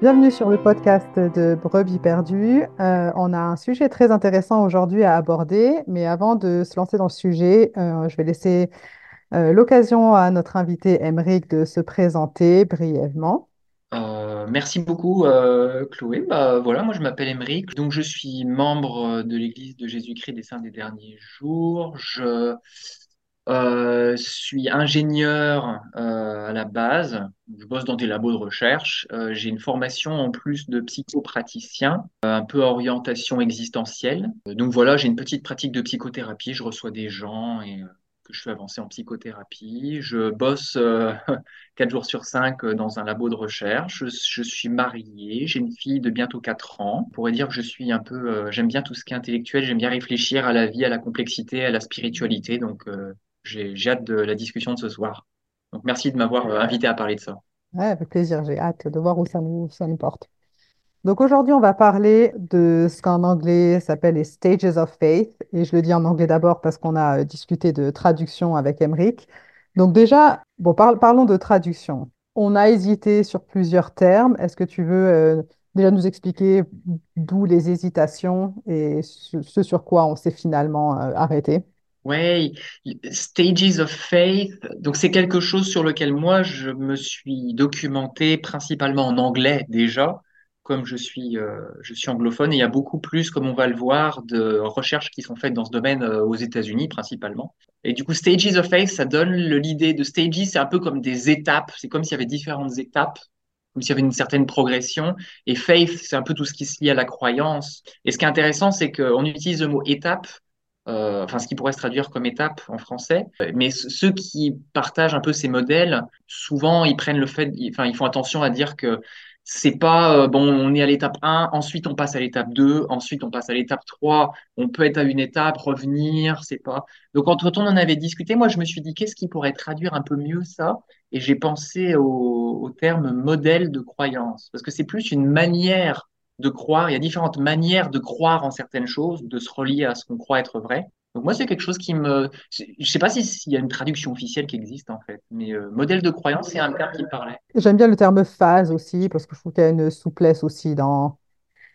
Bienvenue sur le podcast de Brebis perdues. Euh, on a un sujet très intéressant aujourd'hui à aborder, mais avant de se lancer dans le sujet, euh, je vais laisser euh, l'occasion à notre invité Emeric de se présenter brièvement. Merci beaucoup, Chloé. Bah, voilà, moi je m'appelle Emeric, donc je suis membre de l'Église de Jésus-Christ des Saints des Derniers Jours. Je euh, suis ingénieur euh, à la base. Je bosse dans des labos de recherche. Euh, j'ai une formation en plus de psychopraticien, un peu orientation existentielle. Donc voilà, j'ai une petite pratique de psychothérapie. Je reçois des gens et que je fais avancer en psychothérapie. Je bosse euh, quatre jours sur cinq euh, dans un labo de recherche. Je, je suis marié. J'ai une fille de bientôt quatre ans. On pourrait dire que je suis un peu, j'aime bien tout ce qui est intellectuel. J'aime bien réfléchir à la vie, à la complexité, à la spiritualité. Donc j'ai hâte de la discussion de ce soir. Donc merci de m'avoir euh, invité à parler de ça. Avec plaisir, j'ai hâte de voir où ça nous, ça nous porte. Donc aujourd'hui, on va parler de ce qu'en anglais s'appelle les stages of faith. Et je le dis en anglais d'abord parce qu'on a euh, discuté de traduction avec Emeric. Donc déjà, bon, par- parlons de traduction. On a hésité sur plusieurs termes. Est-ce que tu veux euh, déjà nous expliquer d'où les hésitations et ce, sur quoi on s'est finalement arrêté? Ouais, Stages of Faith. Donc c'est quelque chose sur lequel moi je me suis documenté principalement en anglais déjà, comme je suis euh, je suis anglophone et il y a beaucoup plus, comme on va le voir, de recherches qui sont faites dans ce domaine euh, aux États-Unis principalement. Et du coup, Stages of Faith, ça donne l'idée de stages, c'est un peu comme des étapes. C'est comme s'il y avait différentes étapes, comme s'il y avait une certaine progression. Et faith, c'est un peu tout ce qui se lie à la croyance. Et ce qui est intéressant, c'est qu'on utilise le mot étape euh, enfin ce qui pourrait se traduire comme étape en français. Mais ceux qui partagent un peu ces modèles, souvent ils prennent le fait, enfin ils font attention à dire que c'est pas euh, bon, on est à l'étape un, ensuite on passe à l'étape 2, ensuite on passe à l'étape 3, on peut être à une étape, revenir, c'est pas. Donc entre on en avait discuté, moi je me suis dit qu'est-ce qui pourrait traduire un peu mieux ça? Et j'ai pensé au terme modèle de croyance, parce que c'est plus une manière de croire. Il y a différentes manières de croire en certaines choses, de se relier à ce qu'on croit être vrai. Donc moi, c'est quelque chose qui me... Je sais pas si- s'il y a une traduction officielle qui existe en fait, mais euh, modèle de croyance, c'est un terme qui me parlait. J'aime bien le terme phase aussi parce que je trouve qu'il y a une souplesse aussi dans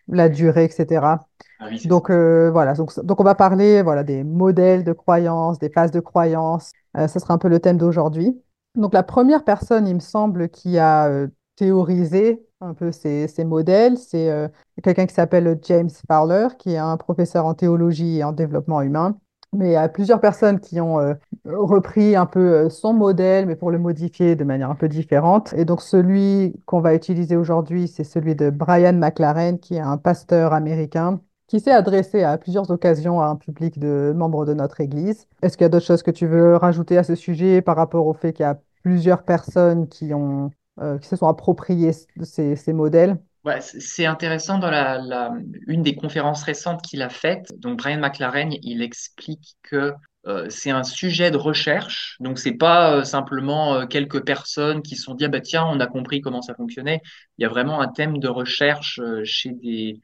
la durée, etc. Ah oui, ça. Donc euh, voilà, donc, donc on va parler voilà, des modèles de croyances, des phases de croyances. Euh, ce sera un peu le thème d'aujourd'hui. Donc la première personne, il me semble, qui a euh, théorisé un peu ces, ces modèles, c'est euh, quelqu'un qui s'appelle James Fowler, qui est un professeur en théologie et en développement humain. Mais il y a plusieurs personnes qui ont euh, repris un peu euh, son modèle, mais pour le modifier de manière un peu différente. Et donc celui qu'on va utiliser aujourd'hui, c'est celui de Brian McLaren, qui est un pasteur américain qui s'est adressé à plusieurs occasions à un public de membres de notre Église. Est-ce qu'il y a d'autres choses que tu veux rajouter à ce sujet par rapport au fait qu'il y a plusieurs personnes qui ont, euh, qui se sont appropriées ces, ces modèles? Ouais, c'est intéressant dans la, une des conférences récentes qu'il a faites. Donc Brian McLaren, il explique que euh, c'est un sujet de recherche. Donc c'est pas euh, simplement euh, quelques personnes qui se sont dit ah bah tiens on a compris comment ça fonctionnait. Il y a vraiment un thème de recherche chez des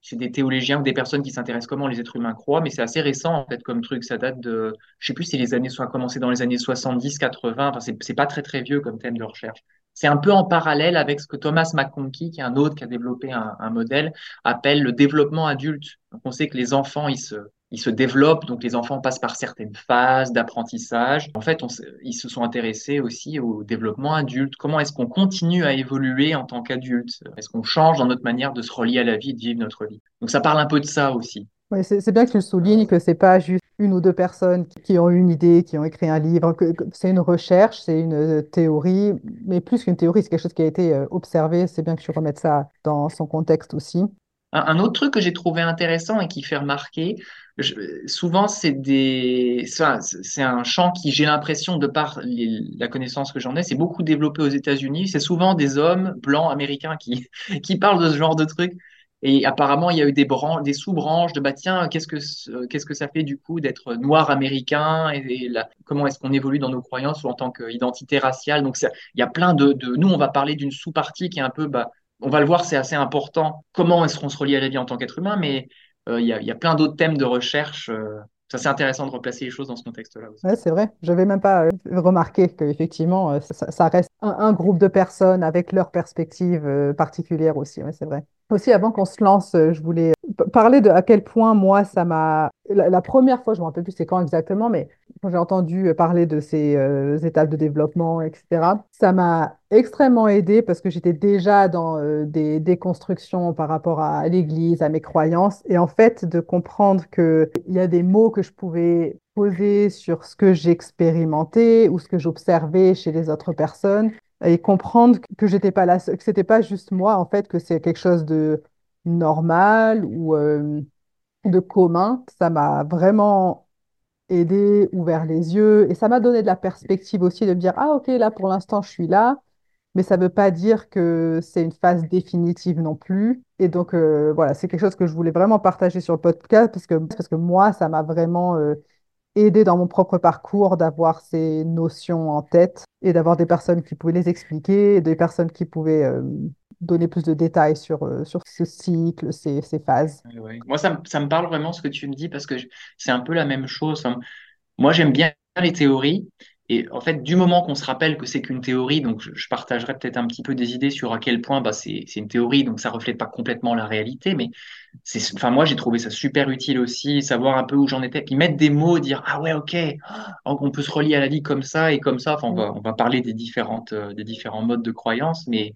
chez des théologiens ou des personnes qui s'intéressent comment les êtres humains croient. Mais c'est assez récent en fait comme truc. Ça date de je sais plus si les années soit commencé dans les années 70, 80. Enfin c'est pas très très vieux comme thème de recherche. C'est un peu en parallèle avec ce que Thomas McConkie, qui est un autre qui a développé un, modèle, appelle le développement adulte. Donc, on sait que les enfants, ils se, ils se développent, donc les enfants passent par certaines phases d'apprentissage. En fait, ils se sont intéressés aussi au développement adulte. Comment est-ce qu'on continue à évoluer en tant qu'adulte? Est-ce qu'on change dans notre manière de se relier à la vie, de vivre notre vie? Donc ça parle un peu de ça aussi. Oui, c'est bien que tu soulignes, que c'est pas juste une ou deux personnes qui, ont une idée, qui ont écrit un livre, c'est une recherche, c'est une euh, théorie, mais plus qu'une théorie, c'est quelque chose qui a été euh, observé. C'est bien que tu remettes ça dans son contexte aussi. Un, autre truc que j'ai trouvé intéressant et qui fait remarquer, souvent c'est des, c'est un champ qui, j'ai l'impression, de par la connaissance que j'en ai, c'est beaucoup développé aux États-Unis. C'est souvent des hommes blancs américains qui, qui parlent de ce genre de trucs. Et apparemment, il y a eu des branches, des sous-branches de bah tiens, qu'est-ce que que ça fait du coup d'être noir américain et, comment est-ce qu'on évolue dans nos croyances ou en tant qu'identité raciale? Donc il y a plein de, nous on va parler d'une sous-partie qui est un peu bah on va le voir, c'est assez important. Comment est-ce qu'on se relie à la vie en tant qu'être humain, mais euh, il y a, plein d'autres thèmes de recherche. euh. Ça, c'est intéressant de replacer les choses dans ce contexte-là aussi. Ouais, c'est vrai. Je n'avais même pas euh, remarqué qu'effectivement, euh, ça, ça reste un, groupe de personnes avec leur perspective euh, particulière aussi. Ouais, c'est vrai. Aussi, avant qu'on se lance, euh, je voulais p- parler de à quel point moi, ça m'a... La, première fois, je ne me rappelle plus c'est quand exactement, mais quand j'ai entendu euh, parler de ces euh, étapes de développement, etc., ça m'a extrêmement aidé parce que j'étais déjà dans euh, des déconstructions par rapport à l'Église, à mes croyances, et en fait, de comprendre qu'il y a des mots que je pouvais poser sur ce que j'expérimentais ou ce que j'observais chez les autres personnes et comprendre que j'étais pas là, que c'était pas juste moi, en fait, que c'est quelque chose de normal ou euh, de commun. Ça m'a vraiment aidé, ouvert les yeux et ça m'a donné de la perspective aussi de me dire, ah ok, là pour l'instant je suis là, mais ça ne veut pas dire que c'est une phase définitive non plus. Et donc euh, voilà, c'est quelque chose que je voulais vraiment partager sur le podcast parce que, parce que moi, ça m'a vraiment euh, aidé dans mon propre parcours d'avoir ces notions en tête et d'avoir des personnes qui pouvaient les expliquer, des personnes qui pouvaient euh, donner plus de détails sur, euh, sur ce cycle, ces, ces phases. Moi, ça, ça me parle vraiment ce que tu me dis parce que c'est un peu la même chose. Moi, j'aime bien les théories. Et en fait, du moment qu'on se rappelle que c'est qu'une théorie, donc je, partagerai peut-être un petit peu des idées sur à quel point bah, c'est, une théorie, donc ça reflète pas complètement la réalité. Mais c'est, enfin, moi, j'ai trouvé ça super utile aussi, savoir un peu où j'en étais, puis mettre des mots, dire ah ouais, ok, oh, on peut se relier à la vie comme ça et comme ça. Enfin, on Mm. va, on va parler des différentes, euh, des différents modes de croyance, mais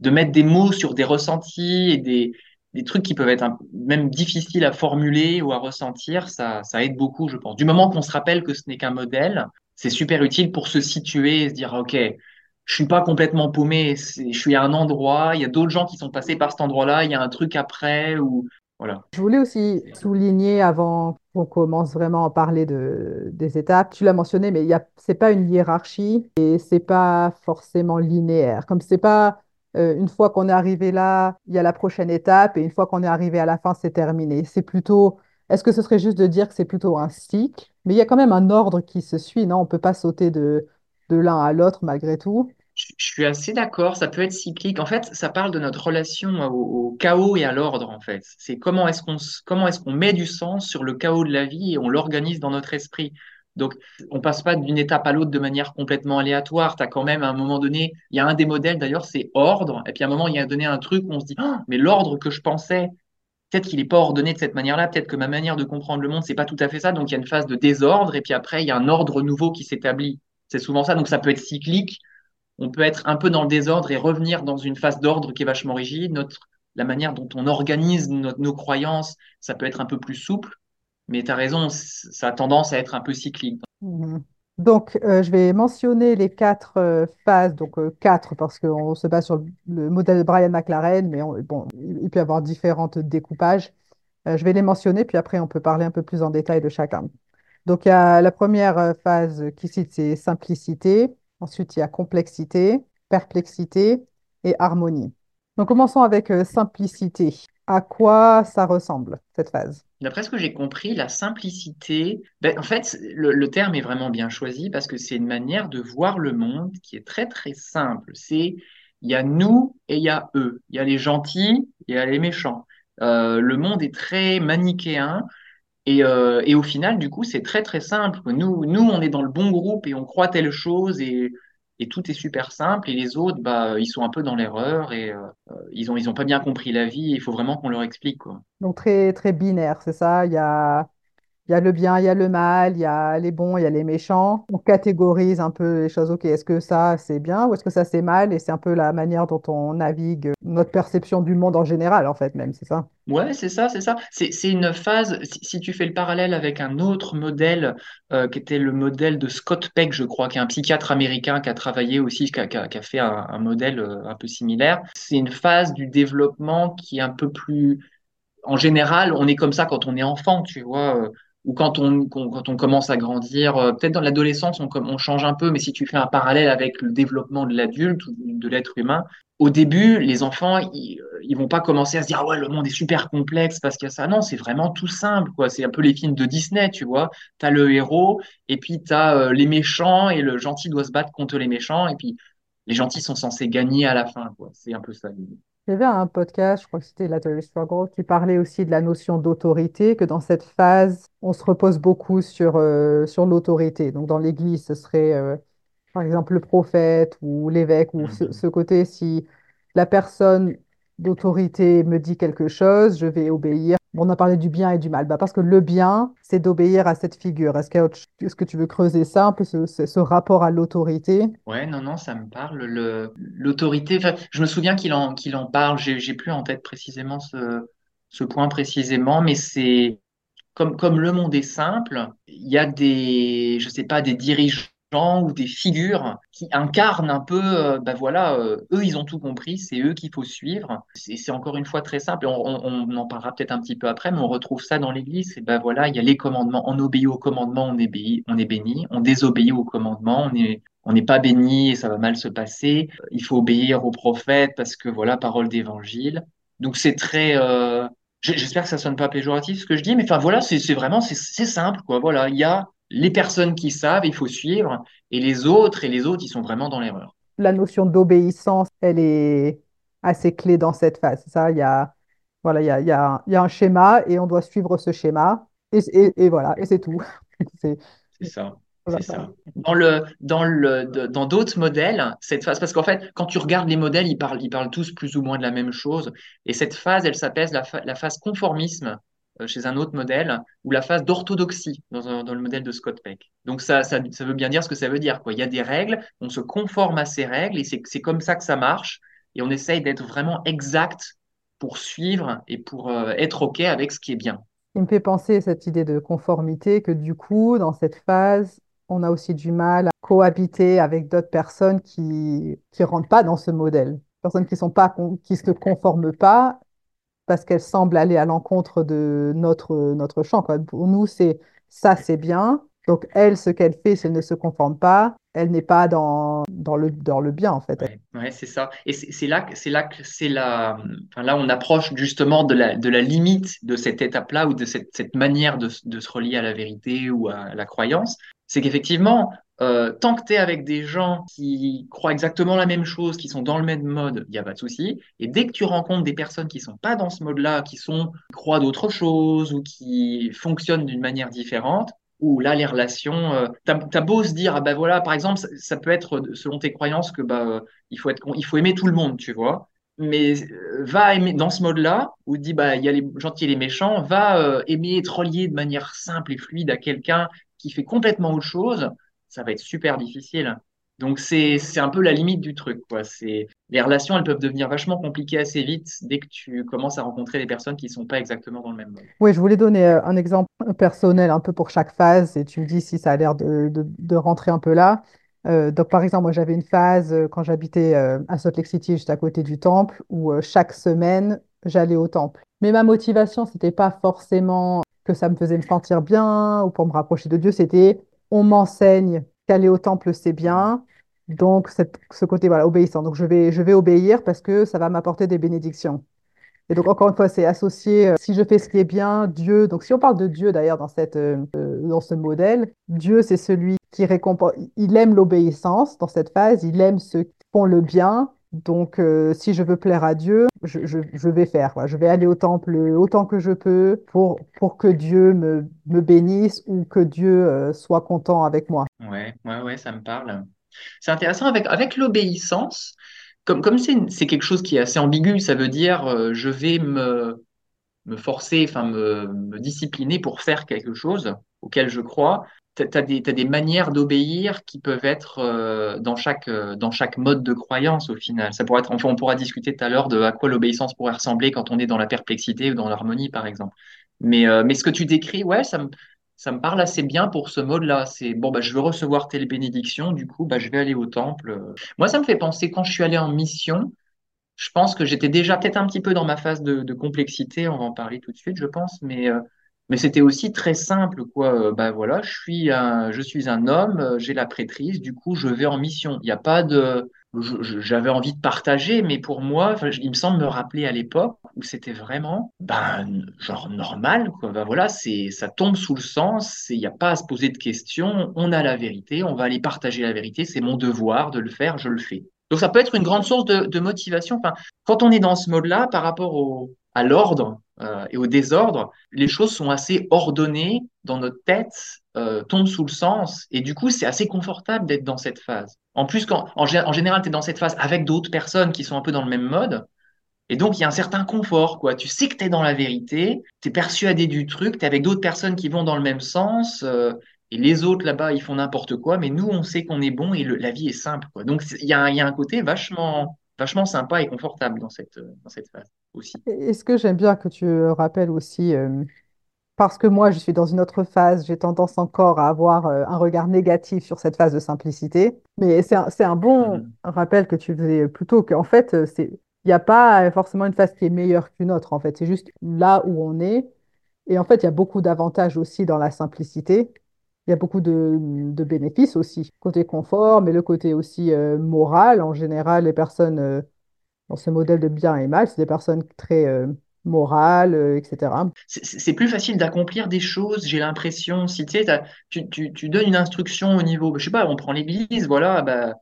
de mettre des mots sur des ressentis et des, des trucs qui peuvent être un- même difficiles à formuler ou à ressentir, ça, ça aide beaucoup, je pense. Du moment qu'on se rappelle que ce n'est qu'un modèle, c'est super utile pour se situer et se dire, OK, je suis pas complètement paumé, je suis à un endroit, il y a d'autres gens qui sont passés par cet endroit-là, il y a un truc après, ou voilà. Je voulais aussi souligner avant qu'on commence vraiment à parler de, des étapes, tu l'as mentionné, mais a, c'est pas une hiérarchie et c'est pas forcément linéaire. Comme c'est pas euh, une fois qu'on est arrivé là, il y a la prochaine étape et une fois qu'on est arrivé à la fin, c'est terminé. C'est plutôt, est-ce que ce serait juste de dire que c'est plutôt un cycle? Mais il y a quand même un ordre qui se suit, non? On peut pas sauter de, de l'un à l'autre malgré tout. Je suis assez d'accord, ça peut être cyclique. En fait, ça parle de notre relation au, chaos et à l'ordre, en fait. C'est comment est-ce qu'on comment est-ce qu'on met du sens sur le chaos de la vie et on l'organise dans notre esprit. Donc, on passe pas d'une étape à l'autre de manière complètement aléatoire. Tu as quand même, à un moment donné, il y a un des modèles, d'ailleurs, c'est ordre. Et puis, à un moment, il y a donné un truc où on se dit, Ah, mais l'ordre que je pensais, peut-être qu'il n'est pas ordonné de cette manière-là. Peut-être que ma manière de comprendre le monde, c'est pas tout à fait ça. Donc, il y a une phase de désordre. Et puis après, il y a un ordre nouveau qui s'établit. C'est souvent ça. Donc, ça peut être cyclique on peut être un peu dans le désordre et revenir dans une phase d'ordre qui est vachement rigide. Notre, la manière dont on organise nos croyances, ça peut être un peu plus souple. Mais tu as raison, ça a tendance à être un peu cyclique. Mhm. Donc, euh, je vais mentionner les quatre euh, phases, donc euh, quatre parce qu'on se base sur le, le modèle de Brian McLaren, mais on- bon, il peut y avoir différents découpages. Je vais les mentionner, puis après, on peut parler un peu plus en détail de chacun. Donc, il y a la première phase qui cite, c'est simplicité. Ensuite, il y a complexité, perplexité et harmonie. Donc, commençons avec simplicité. À quoi ça ressemble, cette phase? D'après ce que j'ai compris, la simplicité, ben, en fait, le, terme est vraiment bien choisi parce que c'est une manière de voir le monde qui est très très simple. C'est il y a nous et il y a eux. Il y a les gentils et il y a les méchants. Euh, le monde est très manichéen Et, euh, et au final, du coup, c'est très très simple. Nous, nous, on est dans le bon groupe et on croit telle chose et, et tout est super simple. Et les autres, bah, ils sont un peu dans l'erreur et euh, ils ont, ils ont pas bien compris la vie. Il faut vraiment qu'on leur explique, quoi. Donc, très, très binaire, c'est ça? Il y a Il y a le bien, il y a le mal, il y a les bons, il y a les méchants. On catégorise un peu les choses. Ok, est-ce que ça c'est bien ou est-ce que ça c'est mal? Et c'est un peu la manière dont on navigue notre perception du monde en général, en fait, même, c'est ça? Ouais, c'est ça, c'est ça. C'est, une phase, si, tu fais le parallèle avec un autre modèle, euh, qui était le modèle de Scott Peck, je crois, qui est un psychiatre américain qui a travaillé aussi, qui a fait un, un modèle euh, un peu similaire. C'est une phase du développement qui est un peu plus en général, on est comme ça quand on est enfant, tu vois, euh, ou quand on, quand on commence à grandir. euh, peut-être dans l'adolescence, on, change un peu, mais si tu fais un parallèle avec le développement de l'adulte ou de l'être humain, au début, les enfants, ils, euh, vont pas commencer à se dire, ah ouais, le monde est super complexe parce qu'il y a ça. Non, c'est vraiment tout simple, quoi. C'est un peu les films de Disney, tu vois. T'as le héros, et puis t'as euh, les méchants, et le gentil doit se battre contre les méchants, et puis les gentils sont censés gagner à la fin, quoi. C'est un peu ça. Il y avait un podcast, je crois que c'était Lateral Struggle, qui parlait aussi de la notion d'autorité, que dans cette phase, on se repose beaucoup sur, euh, sur l'autorité. Donc dans l'Église, ce serait euh, par exemple le prophète ou l'évêque, ou ce, Mhm. ce côté, si la personne d'autorité me dit quelque chose, je vais obéir. On a parlé du bien et du mal, bah, parce que le bien, c'est d'obéir à cette figure. Est-ce est-ce que tu veux creuser ça, un peu ce, ce- rapport à l'autorité? Ouais, non, non, ça me parle. Le, l'autorité, je me souviens qu'il en, qu'il en parle. J'ai plus en tête précisément ce, ce point précisément, mais c'est comme, comme le monde est simple, il y a des, je sais pas, des dirigeants ou des figures qui incarnent un peu, ben voilà, euh, eux, ils ont tout compris, c'est eux qu'il faut suivre. C'est encore une fois très simple, et on, en parlera peut-être un petit peu après, mais on retrouve ça dans l'Église. Et ben voilà, il y a les commandements, on obéit aux commandements, on est, béni, on est béni, on désobéit aux commandements, on est, on n'est pas béni et ça va mal se passer. Il faut obéir aux prophètes parce que voilà, parole d'évangile. Donc c'est très, euh, J'espère que ça sonne pas péjoratif ce que je dis, mais enfin voilà, c'est vraiment c'est simple quoi. Voilà, il y a les personnes qui savent, il faut suivre, et les autres et les autres, ils sont vraiment dans l'erreur. La notion d'obéissance, elle est assez clé dans cette phase. Ça, il y a, voilà, il y a, il y a, il y a un schéma et on doit suivre ce schéma. Et, et, et voilà, et c'est tout. C'est, ça, voilà, ça. Dans le dans le dans d'autres modèles, cette phase, parce qu'en fait, quand tu regardes les modèles, ils parlent ils parlent tous plus ou moins de la même chose, et cette phase, elle s'appelle la, phase conformisme chez un autre modèle, ou la phase d'orthodoxie dans, le modèle de Scott Peck. Donc ça, ça veut bien dire ce que ça veut dire quoi. Il y a des règles, on se conforme à ces règles, et c'est comme ça que ça marche, et on essaye d'être vraiment exact pour suivre et pour euh, être OK avec ce qui est bien. Il me fait penser cette idée de conformité que du coup, dans cette phase, on a aussi du mal à cohabiter avec d'autres personnes qui qui rentrent pas dans ce modèle. Personnes qui sont pas, qui se conforment pas parce qu'elle semble aller à l'encontre de notre, notre champ. Pour nous, c'est ça, c'est bien. Donc, elle, ce qu'elle fait, si elle ne se conforme pas, elle n'est pas dans, dans le, dans le bien, en fait. Ouais, c'est ça. Et c'est là c'est là que c'est la, enfin là on approche justement de la de la limite de cette étape-là ou de cette cette manière de, de se relier à la vérité ou à la croyance. C'est qu'effectivement, euh, tant que tu es avec des gens qui croient exactement la même chose, qui sont dans le même mode, il n'y a pas de souci. Et dès que tu rencontres des personnes qui sont pas dans ce mode-là, qui sont croient d'autre chose ou qui fonctionnent d'une manière différente où là, les relations, euh, t'as, t'as beau se dire, ah ben voilà, par exemple, ça, peut être selon tes croyances que bah, euh, il faut être, il faut aimer tout le monde, tu vois. Mais euh, va aimer dans ce mode-là, où dit bah il y a les gentils et les méchants, va aimer être relié de manière simple et fluide à quelqu'un qui fait complètement autre chose, ça va être super difficile. Donc c'est un peu la limite du truc, quoi. C'est les relations, elles peuvent devenir vachement compliquées assez vite dès que tu commences à rencontrer des personnes qui sont pas exactement dans le même mode. Oui, je voulais donner euh, un exemple personnel un peu pour chaque phase et tu me dis si ça a l'air de, de- rentrer un peu là. Euh, donc, par exemple, moi, j'avais une phase euh, quand j'habitais à Salt Lake City, juste à côté du temple, où chaque semaine, j'allais au temple. Mais ma motivation, c'était pas forcément que ça me faisait me sentir bien ou pour me rapprocher de Dieu, c'était on m'enseigne qu'aller au temple, c'est bien. Donc, ce côté, voilà, obéissant. Donc, je vais, je vais obéir parce que ça va m'apporter des bénédictions. Et donc, encore une fois, c'est associé, euh, si je fais ce qui est bien, Dieu, donc si on parle de Dieu d'ailleurs dans cette, euh, euh, dans ce modèle, Dieu, c'est celui qui récompense, il aime l'obéissance dans cette phase, il aime ceux qui font le bien. Donc, euh, si je veux plaire à Dieu, je, vais faire. Je vais aller au temple autant que je peux pour, que Dieu me, bénisse ou que Dieu, euh, soit content avec moi. Ouais, ouais, ouais, ça me parle. C'est intéressant avec, l'obéissance, comme, c'est quelque chose qui est assez ambigu, ça veut dire euh, je vais me, forcer, me discipliner pour faire quelque chose auquel je crois. Tu as, des, manières d'obéir qui peuvent être euh, dans chaque, euh, dans chaque mode de croyance au final. Ça pourrait être, enfin, on pourra discuter tout à l'heure de à quoi l'obéissance pourrait ressembler quand on est dans la perplexité ou dans l'harmonie, par exemple. Mais, euh, mais ce que tu décris, ouais, ça me, ça me parle assez bien pour ce mode-là. C'est bon, bah, je veux recevoir telle bénédiction, du coup, bah, je vais aller au temple. Moi, ça me fait penser quand je suis allé en mission. Je pense que j'étais déjà peut-être un petit peu dans ma phase de, de complexité, on va en parler tout de suite, je pense, mais, mais c'était aussi très simple, quoi. Euh, bah voilà, je suis un, je suis un homme, euh, j'ai la prêtrise, du coup, je vais en mission. Il n'y a pas de, j'avais envie de partager, mais pour moi, il me semble me rappeler à l'époque où c'était vraiment, ben, genre normal, quoi. Ben voilà, c'est, ça tombe sous le sens, il n'y a pas à se poser de questions, on a la vérité, on va aller partager la vérité, c'est mon devoir de le faire, je le fais. Donc ça peut être une grande source de, de motivation. Enfin, quand on est dans ce mode-là, par rapport au, à l'ordre euh, et au désordre, les choses sont assez ordonnées dans notre tête, euh, tombent sous le sens, et du coup c'est assez confortable d'être dans cette phase. En plus, en, général, tu es dans cette phase avec d'autres personnes qui sont un peu dans le même mode, et donc, il y a un certain confort, quoi. Tu sais que tu es dans la vérité, tu es persuadé du truc, tu es avec d'autres personnes qui vont dans le même sens, euh, et les autres là-bas, ils font n'importe quoi, mais nous, on sait qu'on est bon et le- la vie est simple, quoi. Donc, il y y a un côté vachement, vachement sympa et confortable dans cette, euh, dans cette phase aussi. Et ce que j'aime bien que tu rappelles aussi, euh, parce que moi, je suis dans une autre phase, j'ai tendance encore à avoir euh, un regard négatif sur cette phase de simplicité. Mais c'est un, un bon Mhm. rappel que tu faisais plus tôt, qu'en fait, euh, il n'y a pas euh, forcément une phase qui est meilleure qu'une autre, en fait. C'est juste là où on est. Et en fait, il y a beaucoup d'avantages aussi dans la simplicité. Il y a beaucoup de, bénéfices aussi, côté confort, mais le côté aussi euh, moral. En général, les personnes euh, dans ce modèle de bien et mal, c'est des personnes très euh, morales, euh, etc. C'est plus facile d'accomplir des choses, j'ai l'impression. Si tu sais, tu, tu, donnes une instruction au niveau, je sais pas, on prend l'église, voilà, bah,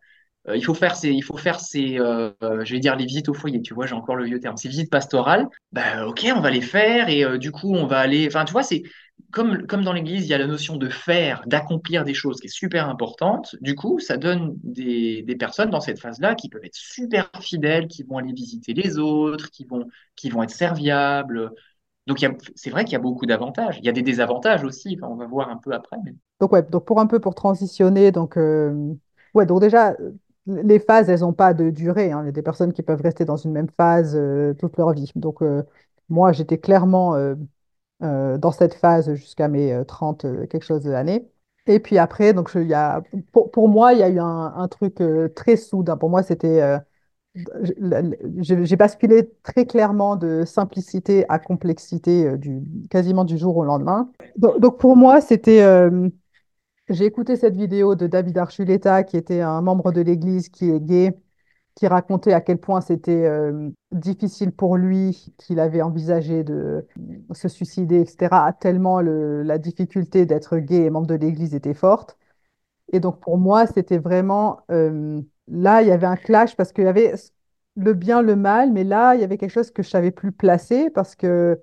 il faut faire ces, il faut faire ces, je vais dire les visites au foyer, tu vois, j'ai encore le vieux terme, ces visites pastorales. Bah, ok, on va les faire et du coup, on va aller. Enfin, tu vois, c'est comme, comme dans l'Église, il y a la notion de faire, d'accomplir des choses qui est super importante. Du coup, ça donne des, des personnes dans cette phase-là qui peuvent être super fidèles, qui vont aller visiter les autres, qui vont, qui vont être serviables. Donc, c'est vrai qu'il y a beaucoup d'avantages. Il y a des désavantages aussi. On va voir un peu après. Donc, ouais, donc pour un peu pour transitionner, donc, euh, ouais, donc déjà, les phases, elles n'ont pas de durée. hein. Il y a des personnes qui peuvent rester dans une même phase euh, toute leur vie. Donc, euh, moi, j'étais clairement dans cette phase jusqu'à mes euh, 30 euh, quelque chose d'années. Et puis après, donc, je- y a, pour, moi, il y a eu un, truc euh, très soudain. Pour moi, c'était, euh, j'ai basculé très clairement de simplicité à complexité euh, du, quasiment du jour au lendemain. Donc, pour moi, c'était... euh, j'ai écouté cette vidéo de David Archuleta, qui était un membre de l'Église qui est gay, qui racontait à quel point c'était euh, difficile pour lui, qu'il avait envisagé de se suicider, etc., tellement le- la difficulté d'être gay et membre de l'Église était forte. Et donc pour moi, c'était vraiment... euh, là, il y avait un clash parce qu'il y avait le bien, le mal, mais là, il y avait quelque chose que je savais plus placer parce que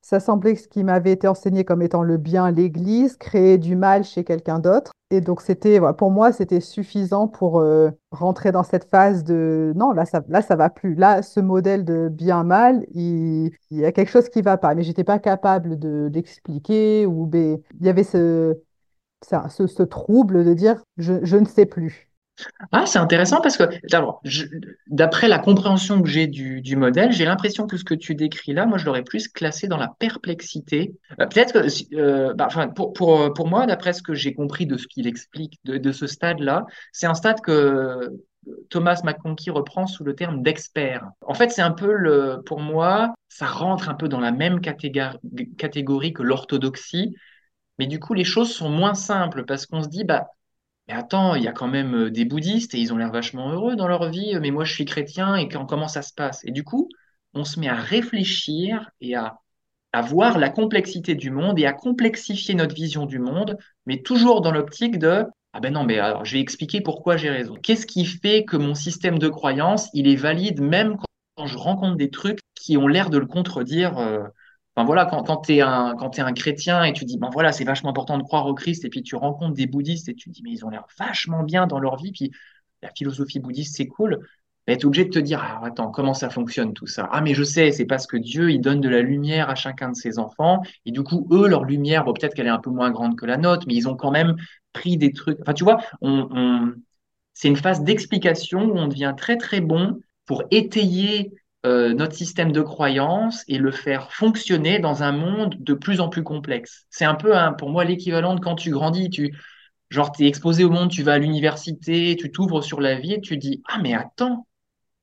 ça semblait que ce qui m'avait été enseigné comme étant le bien, l'Église, créait du mal chez quelqu'un d'autre. Et donc, c'était, pour moi, c'était suffisant pour euh, rentrer dans cette phase de non, là, ça, là, ça va plus. Là, ce modèle de bien-mal, il, y a quelque chose qui va pas. Mais j'étais pas capable de d'expliquer ou il y avait ce, ce, trouble de dire je ne sais plus. Ah, c'est intéressant parce que, d'après la compréhension que j'ai du, du modèle, j'ai l'impression que ce que tu décris là, moi, je l'aurais plus classé dans la perplexité. Euh, peut-être que, euh, bah, pour, pour, pour moi, d'après ce que j'ai compris de ce qu'il explique de, ce stade-là, c'est un stade que Thomas McConkie reprend sous le terme d'expert. En fait, c'est un peu le, pour moi, ça rentre un peu dans la même catégorie que l'orthodoxie, mais du coup, les choses sont moins simples parce qu'on se dit, bah, mais attends, il y a quand même euh, des bouddhistes et ils ont l'air vachement heureux dans leur vie, euh, mais moi je suis chrétien et comment ça se passe? Et du coup, on se met à réfléchir et à, voir la complexité du monde et à complexifier notre vision du monde, mais toujours dans l'optique de Ah ben non, mais alors je vais expliquer pourquoi j'ai raison. Qu'est-ce qui fait que mon système de croyance, il est valide même quand quand je rencontre des trucs qui ont l'air de le contredire? euh, Voilà, quand, quand tu es un, un chrétien et tu dis, ben voilà, c'est vachement important de croire au Christ, et puis tu rencontres des bouddhistes et tu dis, mais ils ont l'air vachement bien dans leur vie, puis la philosophie bouddhiste, c'est cool. Ben, tu es obligé de te dire, ah, attends, comment ça fonctionne tout ça? Ah, mais je sais, c'est parce que Dieu, il donne de la lumière à chacun de ses enfants, et du coup, eux, leur lumière, bon, peut-être qu'elle est un peu moins grande que la nôtre, mais ils ont quand même pris des trucs. Enfin, tu vois, c'est une phase d'explication où on devient très, très bon pour étayer euh, notre système de croyance et le faire fonctionner dans un monde de plus en plus complexe. C'est un peu, pour moi, l'équivalent de quand tu grandis, tu, genre, t'es exposé au monde, tu vas à l'université, tu t'ouvres sur la vie et tu dis, ah, mais attends,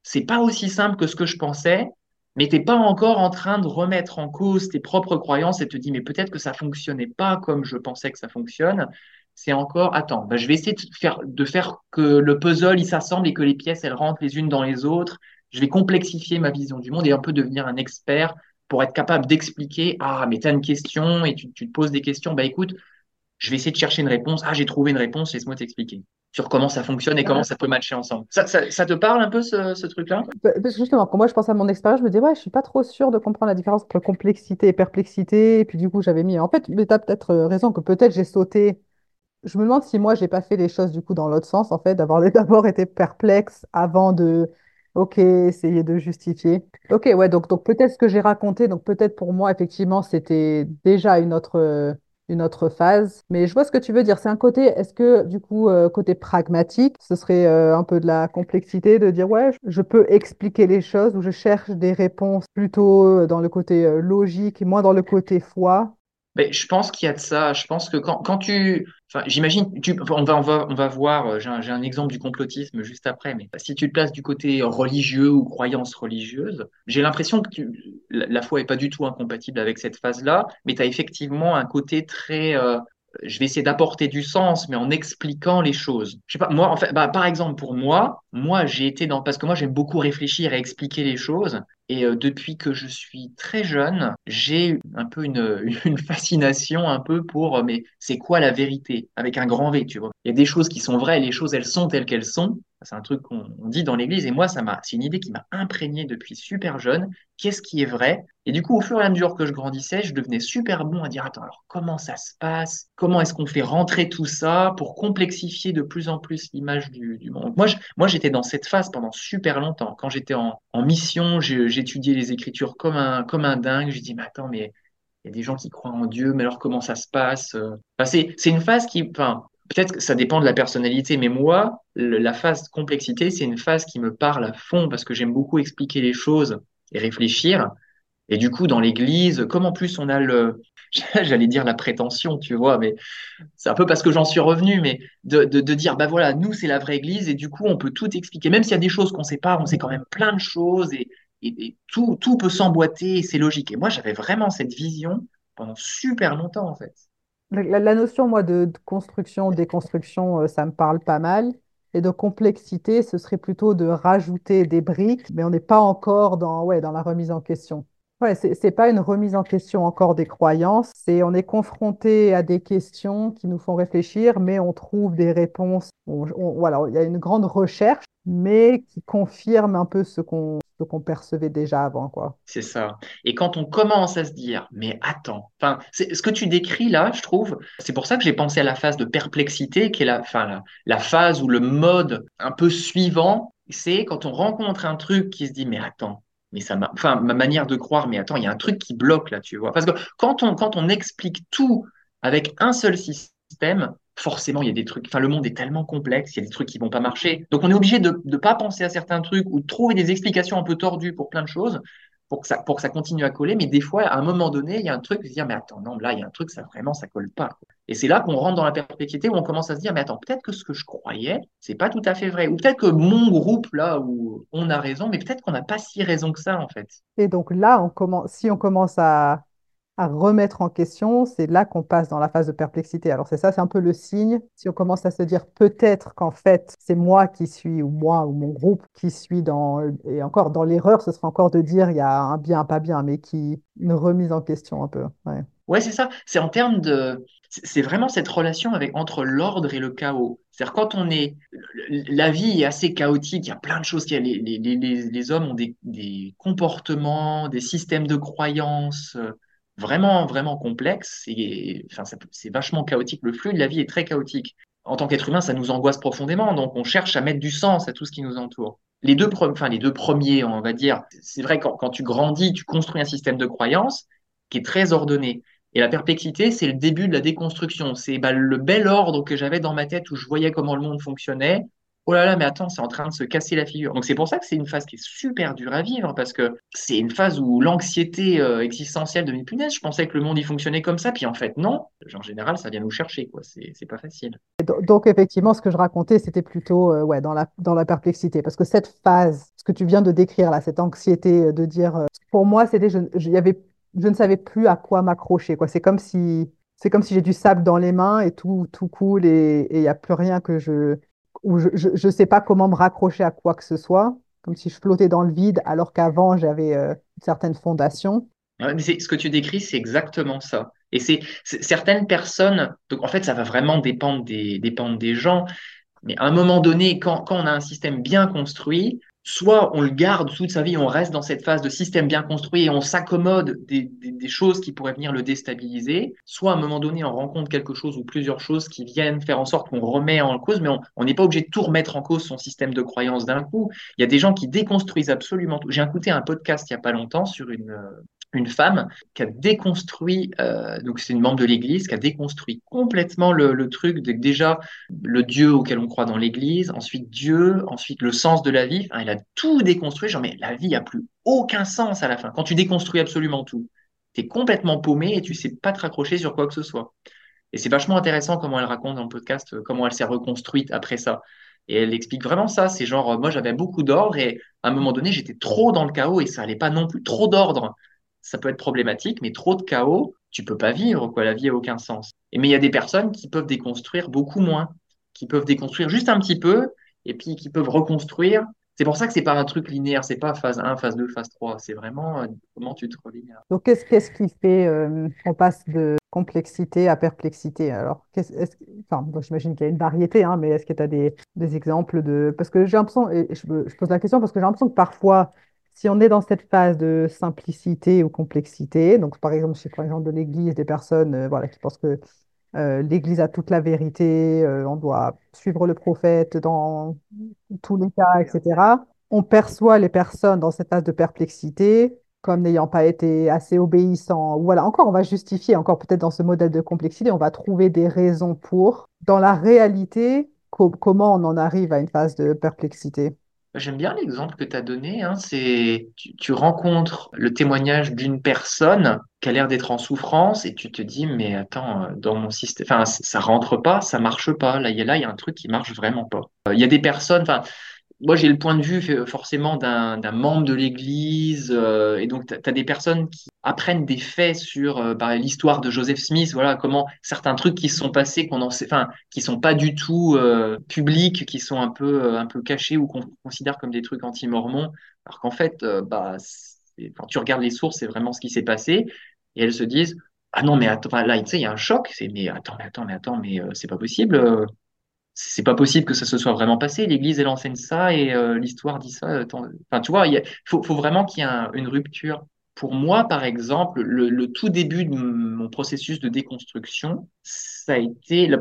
c'est pas aussi simple que ce que je pensais, mais t'es pas encore en train de remettre en cause tes propres croyances et te dis, mais peut-être que ça fonctionnait pas comme je pensais que ça fonctionne. C'est encore, attends, bah, je vais essayer de faire, de faire que le puzzle, il s'assemble et que les pièces, elles rentrent les unes dans les autres. Je vais complexifier ma vision du monde et un peu devenir un expert pour être capable d'expliquer, ah, mais tu as une question et tu, tu te poses des questions, bah écoute, je vais essayer de chercher une réponse. Ah, j'ai trouvé une réponse, laisse-moi t'expliquer sur comment ça fonctionne et comment ça peut matcher ensemble. Ça, ça, te parle un peu ce, truc-là? Justement, quand moi je pense à mon expérience, je me dis, ouais, je suis pas trop sûre de comprendre la différence entre complexité et perplexité. Et puis du coup, j'avais mis. En fait, mais tu as peut-être euh, raison que peut-être j'ai sauté. Je me demande si moi, j'ai pas fait les choses du coup dans l'autre sens, en fait, d'avoir d'abord été perplexe avant de Ok, essayer de justifier. Ok, ouais, donc, donc peut-être ce que j'ai raconté, donc peut-être pour moi, effectivement, c'était déjà une autre, une autre phase. Mais je vois ce que tu veux dire. C'est un côté, est-ce que du coup, euh, côté pragmatique, ce serait euh, un peu de la complexité de dire, ouais, je peux expliquer les choses ou je cherche des réponses plutôt euh, dans le côté logique et moins dans le côté foi? Mais je pense qu'il y a de ça. Je pense que quand, quand tu. Enfin, j'imagine, on, va, on, va, on va voir, euh, j'ai un, un, exemple du complotisme juste après, mais si tu te places du côté religieux ou croyance religieuse, j'ai l'impression que tu, la, foi est pas du tout incompatible avec cette phase-là, mais tu as effectivement un côté très. Euh, je vais essayer d'apporter du sens, mais en expliquant les choses. Je sais pas, moi, en fait, bah, par exemple, pour moi, moi, j'ai été dans, parce que moi, j'aime beaucoup réfléchir et expliquer les choses. Et euh, depuis que je suis très jeune, j'ai un peu une, fascination un peu pour, euh, mais c'est quoi la vérité? Avec un grand V, tu vois. Il y a des choses qui sont vraies, les choses, elles sont telles qu'elles sont. C'est un truc qu'on dit dans l'église et moi, c'est une idée qui m'a imprégné depuis super jeune. Qu'est-ce qui est vrai? Et du coup, au fur et à mesure que je grandissais, je devenais super bon à dire attends, alors comment ça se passe? Comment est-ce qu'on fait rentrer tout ça pour complexifier de plus en plus l'image du, monde? Moi, j'étais dans cette phase pendant super longtemps. Quand j'étais en, mission, j'étudiais les Écritures comme un dingue. Je dis mais attends, mais il y a des gens qui croient en Dieu, mais alors comment ça se passe? Enfin, c'est une phase qui, peut-être que ça dépend de la personnalité, mais moi, la phase complexité, c'est une phase qui me parle à fond parce que j'aime beaucoup expliquer les choses et réfléchir. Et du coup, dans l'église, comme en plus on a le, j'allais dire la prétention, tu vois, mais c'est un peu parce que j'en suis revenu, mais de, de, dire, bah voilà, nous, c'est la vraie église, et du coup, on peut tout expliquer. Même s'il y a des choses qu'on sait pas, on sait quand même plein de choses, et, et, tout, tout peut s'emboîter, et c'est logique. Et moi, j'avais vraiment cette vision pendant super longtemps, en fait. La, notion, moi, de, construction, déconstruction, euh, ça me parle pas mal. Et de complexité, ce serait plutôt de rajouter des briques, mais on n'est pas encore dans, ouais, dans la remise en question. Ouais, c'est pas une remise en question encore des croyances, c'est on est confronté à des questions qui nous font réfléchir, mais on trouve des réponses. voilà, il y a une grande recherche, mais qui confirme un peu ce qu'on percevait déjà avant, quoi. C'est ça. Et quand on commence à se dire, mais attends, enfin, ce que tu décris là, je trouve, c'est pour ça que j'ai pensé à la phase de perplexité, qui est la, enfin, la, phase ou le mode un peu suivant, c'est quand on rencontre un truc qui se dit, mais attends, mais ça m'a, ma manière de croire, mais attends, il y a un truc qui bloque là, tu vois. Parce que quand on, quand on explique tout avec un seul système, forcément, il y a des trucs, enfin, le monde est tellement complexe, il y a des trucs qui vont pas marcher. Donc, on est obligé de ne pas penser à certains trucs ou de trouver des explications un peu tordues pour plein de choses pour que ça, pour que ça continue à coller. Mais des fois, à un moment donné, il y a un truc, se dire, mais attends, non, là, il y a un truc, ça vraiment, ça colle pas. Et c'est là qu'on rentre dans la perpétuité où on commence à se dire, mais attends, peut-être que ce que je croyais, c'est pas tout à fait vrai. Ou peut-être que mon groupe, là, où on a raison, mais peut-être qu'on n'a pas si raison que ça, en fait. Et donc là, on commence, si on commence à, à remettre en question, c'est là qu'on passe dans la phase de perplexité. Alors c'est ça, c'est un peu le signe. Si on commence à se dire peut-être qu'en fait c'est moi qui suis ou moi ou mon groupe qui suis dans et encore dans l'erreur, ce sera encore de dire il y a un bien, pas bien, mais qui une remise en question un peu. Ouais, c'est ça. C'est en termes de c'est vraiment cette relation avec entre l'ordre et le chaos. C'est-à-dire quand on est, la vie est assez chaotique, il y a plein de choses. Les, les, les, les hommes ont des, des, comportements, des systèmes de croyances, vraiment, vraiment complexe. Et, enfin, c'est vachement chaotique. Le flux de la vie est très chaotique. En tant qu'être humain, ça nous angoisse profondément. Donc, on cherche à mettre du sens à tout ce qui nous entoure. Les deux, les deux premiers, on va dire, c'est vrai, quand, quand tu grandis, tu construis un système de croyances qui est très ordonné. Et la perplexité, c'est le début de la déconstruction. C'est bah, le bel ordre que j'avais dans ma tête où je voyais comment le monde fonctionnait oh là là, mais attends, c'est en train de se casser la figure. Donc c'est pour ça que c'est une phase qui est super dure à vivre, parce que c'est une phase où l'anxiété euh, existentielle devient punaise. Je pensais que le monde y fonctionnait comme ça, puis en fait non. En général, ça vient nous chercher, quoi. C'est pas facile. Donc effectivement, ce que je racontais, c'était plutôt euh, ouais, dans, la, dans la perplexité, parce que cette phase, ce que tu viens de décrire là, cette anxiété euh, de dire, pour moi, c'était, je, je, je ne savais plus à quoi m'accrocher, quoi. C'est comme si c'est comme si j'ai du sable dans les mains et tout, tout coule et il n'y a plus rien que je, où je ne sais pas comment me raccrocher à quoi que ce soit, comme si je flottais dans le vide alors qu'avant j'avais euh, une certaine fondation. ce que tu décris, c'est exactement ça. Et c'est certaines personnes, donc en fait, ça va vraiment dépendre des, dépendre des gens. Mais à un moment donné, quand, quand on a un système bien construit, soit on le garde toute sa vie, on reste dans cette phase de système bien construit et on s'accommode des, des, choses qui pourraient venir le déstabiliser, soit à un moment donné, on rencontre quelque chose ou plusieurs choses qui viennent faire en sorte qu'on remet en cause, mais on n'est pas obligé de tout remettre en cause son système de croyance d'un coup. Il y a des gens qui déconstruisent absolument tout. J'ai écouté un podcast il n'y a pas longtemps sur une, une femme qui a déconstruit, euh, donc c'est une membre de l'Église, qui a déconstruit complètement le, truc déjà le Dieu auquel on croit dans l'Église, ensuite Dieu, ensuite le sens de la vie. elle a tout déconstruit. Genre, mais la vie a plus aucun sens à la fin. Quand tu déconstruis absolument tout, tu es complètement paumé et tu sais pas te raccrocher sur quoi que ce soit. Et c'est vachement intéressant comment elle raconte dans le podcast euh, comment elle s'est reconstruite après ça. Et elle explique vraiment ça. C'est genre, euh, moi j'avais beaucoup d'ordre et à un moment donné j'étais trop dans le chaos et ça allait pas non plus. Trop d'ordre ça peut être problématique, mais trop de chaos, tu peux pas vivre, quoi. La vie a aucun sens. Mais il y a des personnes qui peuvent déconstruire beaucoup moins, qui peuvent déconstruire juste un petit peu, et puis qui peuvent reconstruire. C'est pour ça que c'est pas un truc linéaire, c'est pas phase 1, phase 2, phase 3. C'est vraiment euh, comment tu te relis. Donc, qu'est-ce qui fait euh, qu'on passe de complexité à perplexité? Alors, enfin, j'imagine qu'il y a une variété, hein, mais est-ce que tu as des, exemples de. Parce que j'ai l'impression, et je, pose la question parce que j'ai l'impression que parfois, si on est dans cette phase de simplicité ou complexité, donc par exemple, chez par exemple de l'Église, des personnes euh, voilà, qui pensent que euh, l'Église a toute la vérité, euh, on doit suivre le prophète dans tous les cas, etc. On perçoit les personnes dans cette phase de perplexité comme n'ayant pas été assez obéissants. Voilà, encore, on va justifier, encore peut-être dans ce modèle de complexité, on va trouver des raisons pour. Dans la réalité, comment on en arrive à une phase de perplexité J'aime bien l'exemple que tu as donné. Hein, c'est tu, rencontres le témoignage d'une personne qui a l'air d'être en souffrance et tu te dis mais attends euh, dans mon système, enfin ça rentre pas, ça marche pas. Là il y a là il y a un truc qui marche vraiment pas. Euh, il y a des personnes, enfin moi, j'ai le point de vue euh, forcément d'un membre de l'Église, euh, et donc tu as, des personnes qui apprennent des faits sur euh, bah, l'histoire de Joseph Smith, voilà comment certains trucs qui se sont passés, qu'on en enfin, qui sont pas du tout publics, qui sont un peu un peu cachés ou qu'on considère comme des trucs anti-mormons, alors qu'en fait, bah, quand tu regardes les sources, c'est vraiment ce qui s'est passé, et elles se disent ah non mais attends, là il y a un choc, c'est mais attends mais attends mais attends mais c'est pas possible c'est pas possible que ça se soit vraiment passé. L'Église, elle enseigne ça et euh, l'histoire dit ça. Enfin, tu vois, il faut, vraiment qu'il y ait une rupture. Pour moi, par exemple, le, tout début de mon processus de déconstruction, ça a été le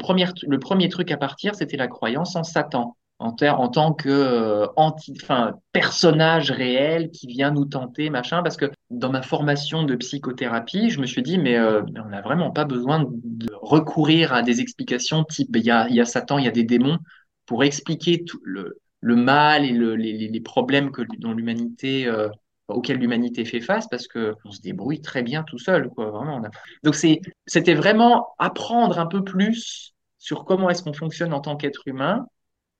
premier truc à partir, c'était la croyance en Satan en, tant que euh, anti, enfin, personnage réel qui vient nous tenter, machin, parce que dans ma formation de psychothérapie, je me suis dit, mais euh, on n'a vraiment pas besoin de recourir à des explications type, il y a, Satan, il y a des démons, pour expliquer tout le, mal et le, les, problèmes que, dont l'humanité, euh, auxquels l'humanité fait face, parce que on se débrouille très bien tout seul, quoi. Vraiment. Donc c'était vraiment apprendre un peu plus sur comment est-ce qu'on fonctionne en tant qu'être humain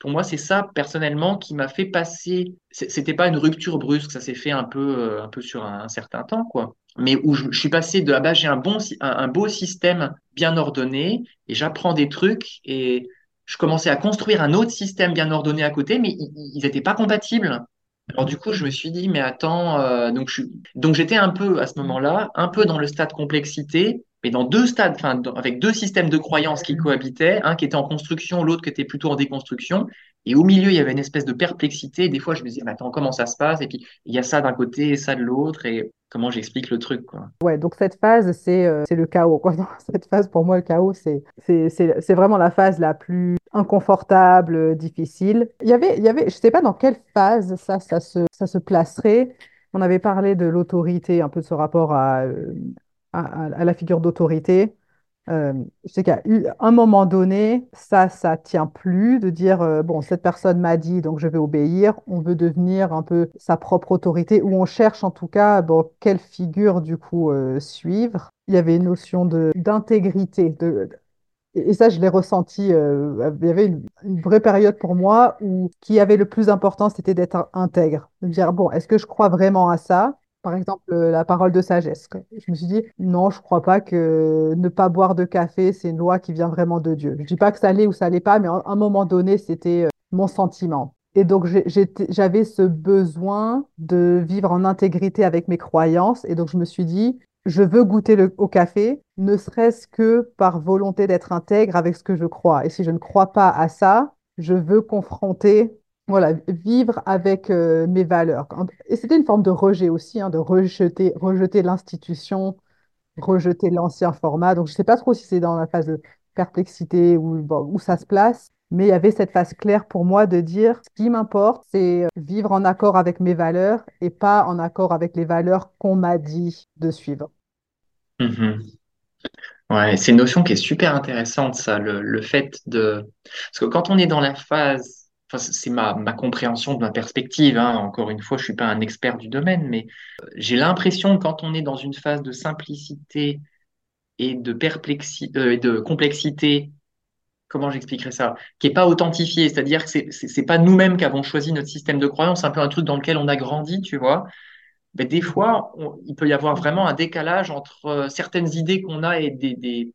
pour moi, c'est ça personnellement qui m'a fait passer. C'était pas une rupture brusque, ça s'est fait un peu, euh, un peu sur un, certain temps, quoi. Mais où je, suis passé de la base, j'ai un bon, un, beau système bien ordonné et j'apprends des trucs et je commençais à construire un autre système bien ordonné à côté, mais ils n'étaient pas compatibles. Alors du coup, je me suis dit, mais attends, euh, donc donc j'étais un peu à ce moment-là, un peu dans le stade complexité, mais dans deux stades, enfin, avec deux systèmes de croyances qui cohabitaient, un qui était en construction, l'autre qui était plutôt en déconstruction. Et au milieu, il y avait une espèce de perplexité. des fois, je me disais, mais attends, comment ça se passe? Et puis, il y a ça d'un côté et ça de l'autre. Et comment j'explique le truc, quoi? Ouais, donc cette phase, c'est euh, le chaos, quoi. cette phase, pour moi, le chaos, c'est vraiment la phase la plus inconfortable, difficile. Il y avait, il y avait, je sais pas dans quelle phase ça, ça se, ça se placerait. On avait parlé de l'autorité, un peu de ce rapport à, euh, à, la figure d'autorité. Euh, je sais qu'à un moment donné, ça, ça tient plus de dire euh, bon, cette personne m'a dit, donc je vais obéir. On veut devenir un peu sa propre autorité, ou on cherche en tout cas bon, quelle figure du coup euh, suivre. Il y avait une notion d'intégrité, de, et ça, je l'ai ressenti. il y avait une, une, vraie période pour moi où qui avait le plus important, c'était d'être intègre, de dire bon, est-ce que je crois vraiment à ça? Par exemple, euh, la parole de sagesse. Je me suis dit, non, je crois pas que ne pas boire de café, c'est une loi qui vient vraiment de Dieu. Je dis pas que ça allait ou ça allait pas, mais à un moment donné, c'était euh, mon sentiment. Et donc, j'avais ce besoin de vivre en intégrité avec mes croyances. Et donc, je me suis dit, je veux goûter le, au café, ne serait-ce que par volonté d'être intègre avec ce que je crois. Et si je ne crois pas à ça, je veux confronter, voilà, vivre avec euh, mes valeurs. Et c'était une forme de rejet aussi, hein, de rejeter, rejeter l'institution, rejeter l'ancien format. Donc, je ne sais pas trop si c'est dans la phase de perplexité ou où ça se place, mais il y avait cette phase claire pour moi de dire ce qui m'importe, c'est vivre en accord avec mes valeurs et pas en accord avec les valeurs qu'on m'a dit de suivre. Mhm. Ouais, c'est une notion qui est super intéressante, ça, le, le fait de... Parce que quand on est dans la phase, c'est ma, ma compréhension de ma perspective, hein, encore une fois, je suis pas un expert du domaine, mais euh, j'ai l'impression que quand on est dans une phase de simplicité et de euh, de complexité, comment j'expliquerai ça, qui est pas authentifiée, c'est-à-dire que c'est c'est pas nous-mêmes qui avons choisi notre système de croyance, c'est un peu un truc dans lequel on a grandi, tu vois. Ben, des fois, il peut y avoir vraiment un décalage entre euh, certaines idées qu'on a et des,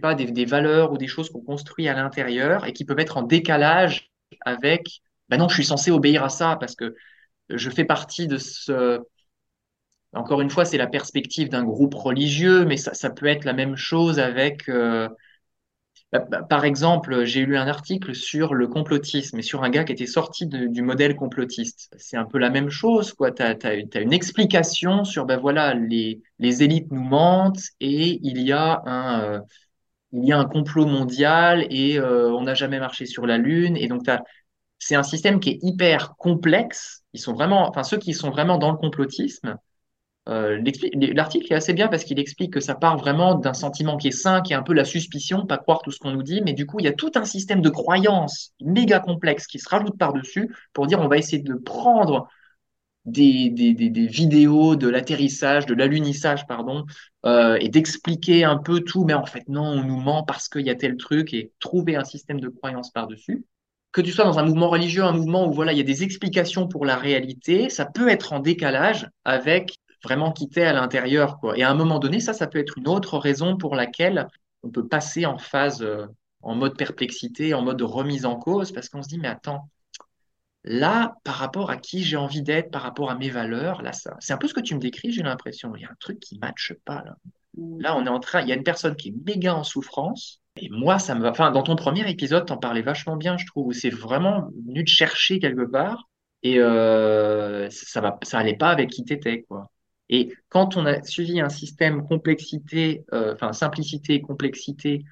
pas, des, des valeurs ou des choses qu'on construit à l'intérieur et qui peuvent être en décalage avec, ben non, je suis censé obéir à ça parce que je fais partie de ce, encore une fois, c'est la perspective d'un groupe religieux, mais ça, ça peut être la même chose avec, euh, bah, bah, Par exemple, j'ai lu un article sur le complotisme et sur un gars qui était sorti du modèle complotiste. C'est un peu la même chose, quoi. Tu as, une explication sur, ben voilà, les, les élites nous mentent et il y a un, euh, il y a un complot mondial et euh, on n'a jamais marché sur la Lune. Et donc, c'est un système qui est hyper complexe. Ils sont vraiment, enfin, ceux qui sont vraiment dans le complotisme, euh, l'article est assez bien parce qu'il explique que ça part vraiment d'un sentiment qui est sain, qui est un peu la suspicion, pas croire tout ce qu'on nous dit, mais du coup, il y a tout un système de croyances méga complexe qui se rajoute par-dessus pour dire on va essayer de prendre des, vidéos de l'atterrissage, de l'alunissage, pardon, euh, et d'expliquer un peu tout, mais en fait, non, on nous ment parce qu'il y a tel truc et trouver un système de croyances par-dessus. Que tu sois dans un mouvement religieux, un mouvement où voilà, il y a des explications pour la réalité, ça peut être en décalage avec vraiment quitter à l'intérieur. Et à un moment donné, ça, ça peut être une autre raison pour laquelle on peut passer en phase, euh, en mode perplexité, en mode remise en cause, parce qu'on se dit, mais attends, Là, par rapport à qui j'ai envie d'être, par rapport à mes valeurs, là, ça, c'est un peu ce que tu me décris, j'ai l'impression. Il y a un truc qui ne matche pas, là. Là, on est en train, il y a une personne qui est méga en souffrance. Et moi, ça me va. Enfin, dans ton premier épisode, t'en parlais vachement bien, je trouve, c'est vraiment venu te chercher quelque part. Et euh, ça va, ça allait pas avec qui t'étais, quoi. Et quand on a suivi un système complexité, euh, enfin simplicité, complexité,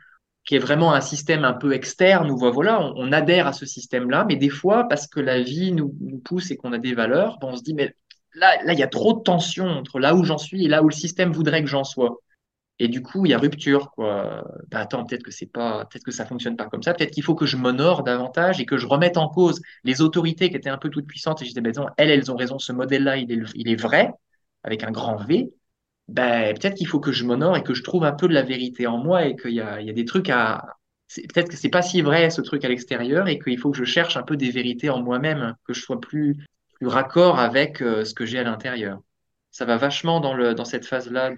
qui est vraiment un système un peu externe où voilà, on, adhère à ce système-là, mais des fois, parce que la vie nous, nous pousse et qu'on a des valeurs, ben, on se dit, mais là, là, il y a trop de tension entre là où j'en suis et là où le système voudrait que j'en sois. Et du coup, il y a rupture, quoi. Ben, attends, peut-être que c'est pas, peut-être que ça fonctionne pas comme ça. Peut-être qu'il faut que je m'honore davantage et que je remette en cause les autorités qui étaient un peu toutes puissantes. Et je disais, ben non, elles, elles ont raison. Ce modèle-là, il est, il est vrai, avec un grand V ben, peut-être qu'il faut que je m'honore et que je trouve un peu de la vérité en moi et qu'il y a, des trucs à... Peut-être que c'est pas si vrai ce truc à l'extérieur et qu'il faut que je cherche un peu des vérités en moi-même, que je sois plus, raccord avec euh, ce que j'ai à l'intérieur. Ça va vachement dans cette phase-là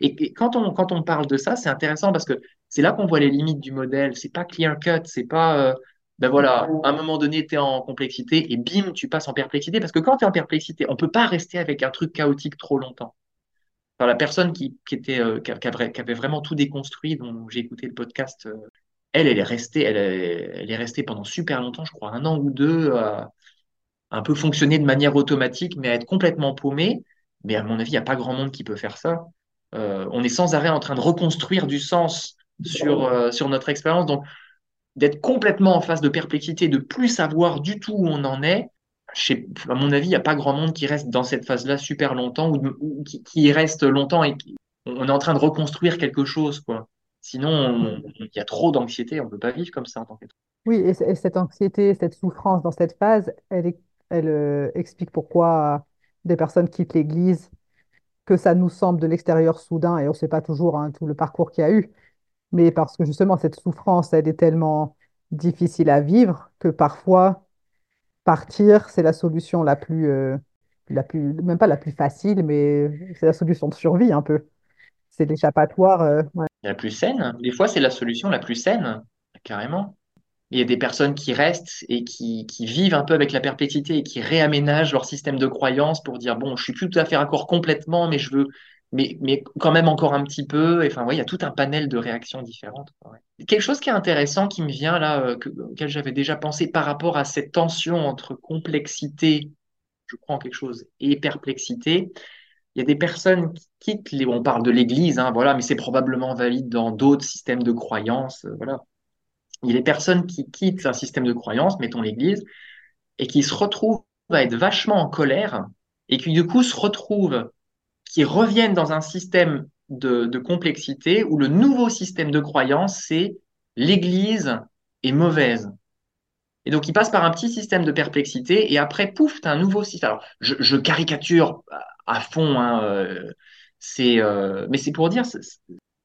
et quand on, quand on parle de ça, c'est intéressant parce que c'est là qu'on voit les limites du modèle. C'est pas clear cut, c'est pas... euh, Ben voilà, à un moment donné, tu es en complexité et bim, tu passes en perplexité. Parce que quand tu es en perplexité, on peut pas rester avec un truc chaotique trop longtemps. La personne qui, était, euh, qui, avait vraiment tout déconstruit, dont j'ai écouté le podcast, euh, elle, elle est restée, elle, est- restée pendant super longtemps, je crois, un an ou deux, à un peu fonctionner de manière automatique, mais à être complètement paumée. Mais à mon avis, il n'y a pas grand monde qui peut faire ça. Euh, on est sans arrêt en train de reconstruire du sens sur, euh, notre expérience. Donc, d'être complètement en phase de perplexité, de plus savoir du tout où on en est, sais- à mon avis, il n'y a pas grand monde qui reste dans cette phase-là super longtemps ou, qui, reste longtemps et qui- on est en train de reconstruire quelque chose, quoi. Sinon, on- il y a trop d'anxiété, on ne peut pas vivre comme ça en tant qu'être. Oui, et, cette anxiété, cette souffrance dans cette phase, elle euh, explique pourquoi des personnes quittent l'Église, que ça nous semble de l'extérieur soudain, et on ne sait pas toujours hein, tout le parcours qu'il y a eu, mais parce que justement, cette souffrance, elle est tellement difficile à vivre que parfois, partir, c'est la solution la plus, euh, la plus, même pas la plus facile, mais c'est la solution de survie un peu. C'est l'échappatoire. euh. La plus saine, des fois, c'est la solution la plus saine, carrément. Il y a des personnes qui restent et qui, qui vivent un peu avec la perpétuité et qui réaménagent leur système de croyance pour dire, bon, je suis plus tout à fait raccord complètement, mais je veux mais, mais quand même encore un petit peu. Enfin, ouais, il y a tout un panel de réactions différentes. Quelque chose qui est intéressant qui me vient là, euh, que- auquel j'avais déjà pensé par rapport à cette tension entre complexité, je prends quelque chose, et perplexité. Il y a des personnes qui quittent on parle de l'Église, hein, voilà, mais c'est probablement valide dans d'autres systèmes de croyances, euh, voilà. Il y a des personnes qui quittent un système de croyances, mettons l'Église, et qui se retrouvent à être vachement en colère, et qui du coup se retrouvent qui reviennent dans un système de, complexité où le nouveau système de croyance, c'est l'Église est mauvaise. Et donc, ils passent par un petit système de perplexité et après, pouf, tu as un nouveau système. Alors, je, caricature à, fond, hein, euh, c'est, euh, mais c'est pour dire,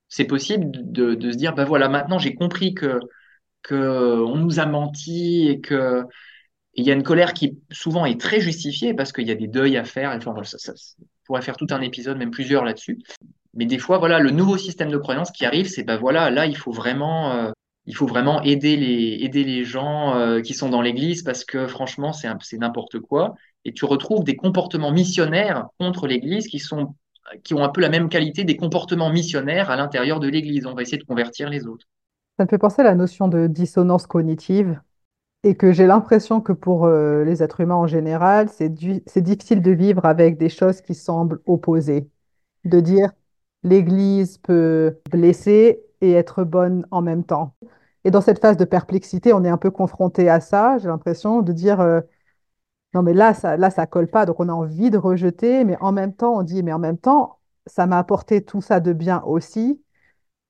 c'est possible de, se dire, ben voilà, maintenant j'ai compris que, nous a menti et que il y a une colère qui souvent est très justifiée parce qu'il y a des deuils à faire. Enfin, pourrait faire tout un épisode, même plusieurs là-dessus. Mais des fois, voilà, le nouveau système de croyance qui arrive, c'est ben voilà, là, il faut vraiment, euh, il faut vraiment aider les, aider les gens euh, qui sont dans l'église parce que franchement, c'est n'importe quoi. Et tu retrouves des comportements missionnaires contre l'église qui sont, qui ont un peu la même qualité des comportements missionnaires à l'intérieur de l'église. On va essayer de convertir les autres. Ça me fait penser à la notion de dissonance cognitive et que j'ai l'impression que pour euh, les êtres humains en général, c'est difficile de vivre avec des choses qui semblent opposées. De dire l'Église peut blesser et être bonne en même temps. Et dans cette phase de perplexité, on est un peu confronté à ça, j'ai l'impression, de dire euh, non mais là ça là ça colle pas, donc on a envie de rejeter, mais en même temps on dit mais en même temps ça m'a apporté tout ça de bien aussi,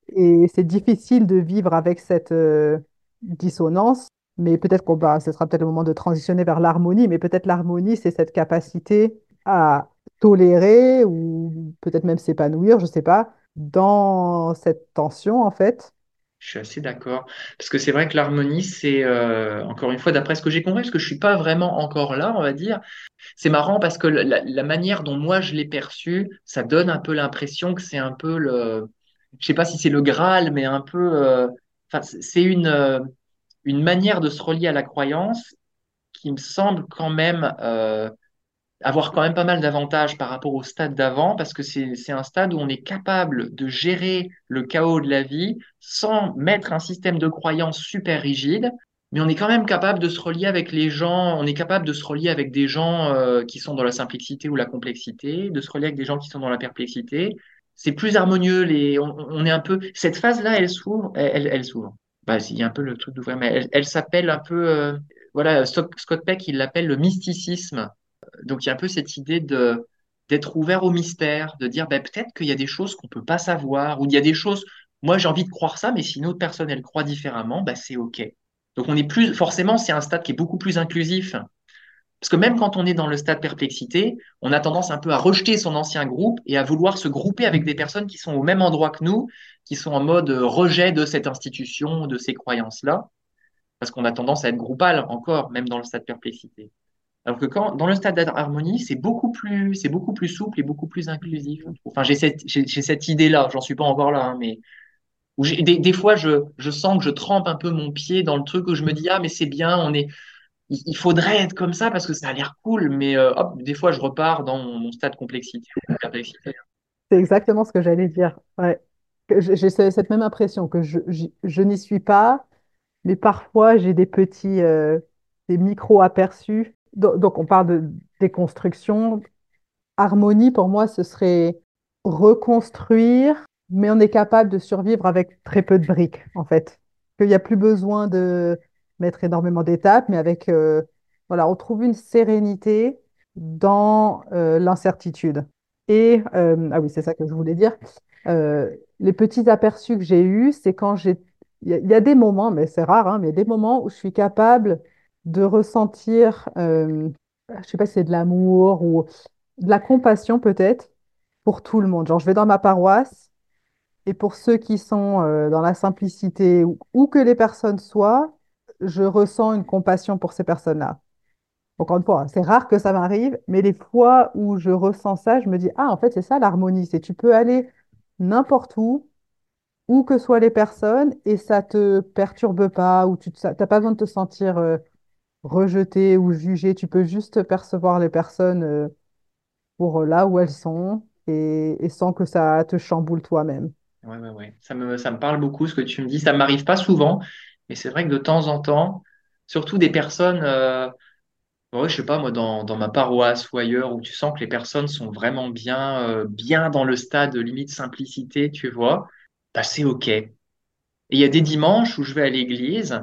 et c'est difficile de vivre avec cette euh, dissonance. Mais peut-être qu'on va, ce sera peut-être le moment de transitionner vers l'harmonie, mais peut-être l'harmonie, c'est cette capacité à tolérer ou peut-être même s'épanouir, je sais pas, dans cette tension en fait. Je suis assez d'accord. Parce que c'est vrai que l'harmonie, c'est, euh, encore une fois, d'après ce que j'ai compris, parce que je suis pas vraiment encore là, on va dire, c'est marrant parce que la, manière dont moi je l'ai perçu, ça donne un peu l'impression que c'est un peu le, je sais pas si c'est le Graal, mais un peu, euh, c'est une, euh, une manière de se relier à la croyance qui me semble quand même euh, avoir quand même pas mal d'avantages par rapport au stade d'avant, parce que c'est, un stade où on est capable de gérer le chaos de la vie sans mettre un système de croyance super rigide, mais on est quand même capable de se relier avec les gens, on est capable de se relier avec des gens euh, qui sont dans la simplicité ou la complexité, de se relier avec des gens qui sont dans la perplexité. C'est plus harmonieux, on, est un peu, cette phase-là, elle s'ouvre, elle s'ouvre. Bah, il y a un peu le truc d'ouvrir, mais elle, elle s'appelle un peu, euh, voilà, Scott Peck, il l'appelle le mysticisme. Donc, il y a un peu cette idée d'être ouvert au mystère, de dire ben, peut-être qu'il y a des choses qu'on peut pas savoir, ou il y a des choses, moi j'ai envie de croire ça, mais si une autre personne elle croit différemment, ben, c'est OK. Donc on est plus, forcément, c'est un stade qui est beaucoup plus inclusif. Parce que même quand on est dans le stade perplexité, on a tendance un peu à rejeter son ancien groupe et à vouloir se grouper avec des personnes qui sont au même endroit que nous, qui sont en mode rejet de cette institution, de ces croyances-là, parce qu'on a tendance à être groupal encore, même dans le stade perplexité. Alors que quand, dans le stade d'harmonie, c'est beaucoup plus, c'est beaucoup plus souple et beaucoup plus inclusif. Enfin, j'ai cette, cette idée-là, j'en suis pas encore là, hein, mais où des, des fois, je, je sens que je trempe un peu mon pied dans le truc où je me dis, ah, mais c'est bien, on est, il, il faudrait être comme ça parce que ça a l'air cool, mais euh, hop, des fois, je repars dans mon, mon stade complexité. C'est exactement ce que j'allais dire. Ouais. J'ai j'ai ce- cette même impression que je, je, n'y suis pas, mais parfois j'ai des petits, euh, des micro-aperçus. Donc, donc on parle de déconstruction. Harmonie, pour moi, ce serait reconstruire, mais on est capable de survivre avec très peu de briques, en fait. Qu'il n'y a plus besoin de mettre énormément d'étapes, mais avec, euh, voilà, on trouve une sérénité dans euh, l'incertitude. Et, euh, ah oui, c'est ça que je voulais dire. Euh, les petits aperçus que j'ai eus, c'est quand j'ai... Il y, a des moments, mais c'est rare, hein, mais il y a des moments où je suis capable de ressentir, euh, je sais pas si c'est de l'amour ou de la compassion peut-être pour tout le monde. Genre, je vais dans ma paroisse et pour ceux qui sont euh, dans la simplicité, où que les personnes soient, je ressens une compassion pour ces personnes-là. Encore une fois, c'est rare que ça m'arrive, mais les fois où je ressens ça, je me dis, ah, en fait, c'est ça l'harmonie, c'est tu peux aller n'importe où, où que soient les personnes, et ça te perturbe pas, ou tu n'as pas besoin de te sentir euh, rejeté ou jugé, tu peux juste percevoir les personnes euh, pour euh, là où elles sont et, sans que ça te chamboule toi-même. Ouais, ouais. Ça me, ça me parle beaucoup ce que tu me dis. Ça m'arrive pas souvent, mais c'est vrai que de temps en temps, surtout des personnes, ouais, je sais pas, moi, dans, dans ma paroisse ou ailleurs, où tu sens que les personnes sont vraiment bien, euh, bien dans le stade limite simplicité, tu vois, bah, c'est OK. Et il y a des dimanches où je vais à l'église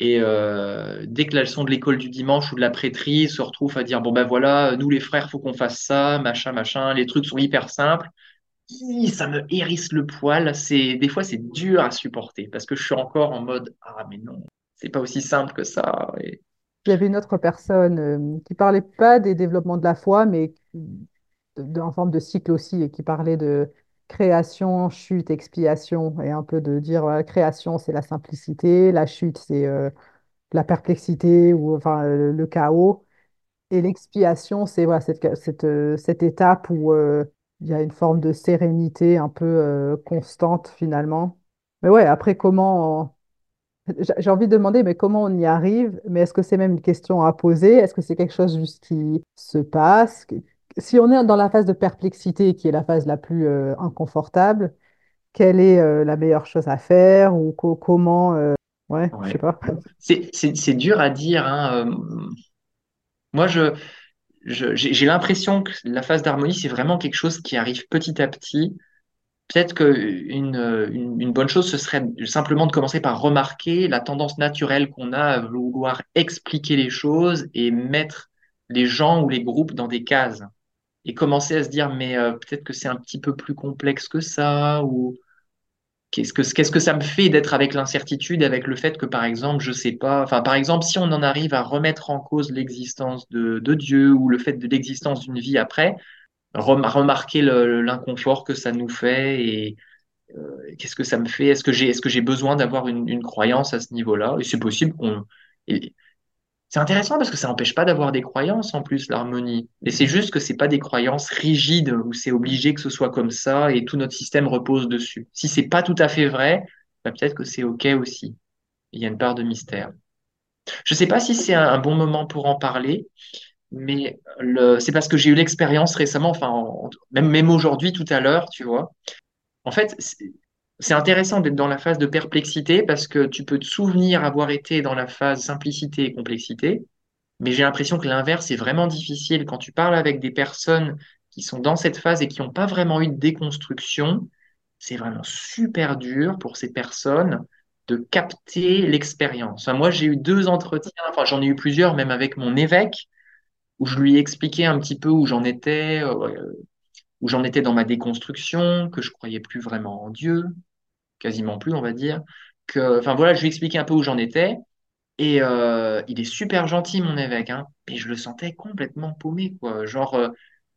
et euh, dès que la leçon de l'école du dimanche ou de la prêtrise se retrouve à dire, bon ben voilà, nous les frères, faut qu'on fasse ça, machin, machin, les trucs sont hyper simples. Ça me hérisse le poil. C'est des fois c'est dur à supporter parce que je suis encore en mode ah mais non, c'est pas aussi simple que ça. Il y avait une autre personne euh, qui parlait pas des développements de la foi, mais de- en forme de cycle aussi, et qui parlait de création, chute, expiation, et un peu de dire voilà, création, c'est la simplicité, la chute, c'est euh, la perplexité ou enfin le chaos, et l'expiation, c'est voilà, cette, cette, euh, cette étape où euh, il y a une forme de sérénité un peu constante finalement. Mais ouais, après, comment. J'ai envie de demander, mais comment on y arrive? Mais est-ce que c'est même une question à poser? Est-ce que c'est quelque chose juste qui se passe? Si on est dans la phase de perplexité, qui est la phase la plus euh, inconfortable, quelle est euh, la meilleure chose à faire? Ou co- comment... euh, Ouais, je sais pas. C'est dur à dire. Hein. Moi je j'ai l'impression que la phase d'harmonie c'est vraiment quelque chose qui arrive petit à petit. Peut-être que une, bonne chose, ce serait simplement de commencer par remarquer la tendance naturelle qu'on a à vouloir expliquer les choses et mettre les gens ou les groupes dans des cases. Et commencer à se dire, mais euh, peut-être que c'est un petit peu plus complexe que ça, ou qu'est-ce que, que ça me fait d'être avec l'incertitude, avec le fait que, par exemple, je sais pas, enfin, par exemple, si on en arrive à remettre en cause l'existence de, de Dieu ou le fait de l'existence d'une vie après, remarquer l'inconfort que ça nous fait et qu'est-ce que ça me fait? Est-ce que j'ai, j'ai besoin d'avoir une, croyance à ce niveau-là? Et c'est possible qu'on. C'est intéressant parce que ça n'empêche pas d'avoir des croyances en plus, l'harmonie. Mais c'est juste que c'est pas des croyances rigides où c'est obligé que ce soit comme ça et tout notre système repose dessus. Si c'est pas tout à fait vrai, bah peut-être que c'est OK aussi. Il y a une part de mystère. Je sais pas si c'est un bon moment pour en parler, mais c'est parce que j'ai eu l'expérience récemment, enfin, en- même, aujourd'hui, tout à l'heure, tu vois. En fait, c'est intéressant d'être dans la phase de perplexité parce que tu peux te souvenir avoir été dans la phase simplicité et complexité, mais j'ai l'impression que l'inverse est vraiment difficile quand tu parles avec des personnes qui sont dans cette phase et qui n'ont pas vraiment eu de déconstruction. C'est vraiment super dur pour ces personnes de capter l'expérience. Moi, j'ai eu deux entretiens, enfin, j'en ai eu plusieurs, même avec mon évêque, où je lui ai expliqué un petit peu où j'en étais, euh, où j'en étais dans ma déconstruction, que je croyais plus vraiment en Dieu, quasiment plus, on va dire. Que, enfin voilà, je lui ai expliqué un peu où j'en étais. Et euh, il est super gentil, mon évêque, hein. Mais je le sentais complètement paumé, quoi. Genre, euh,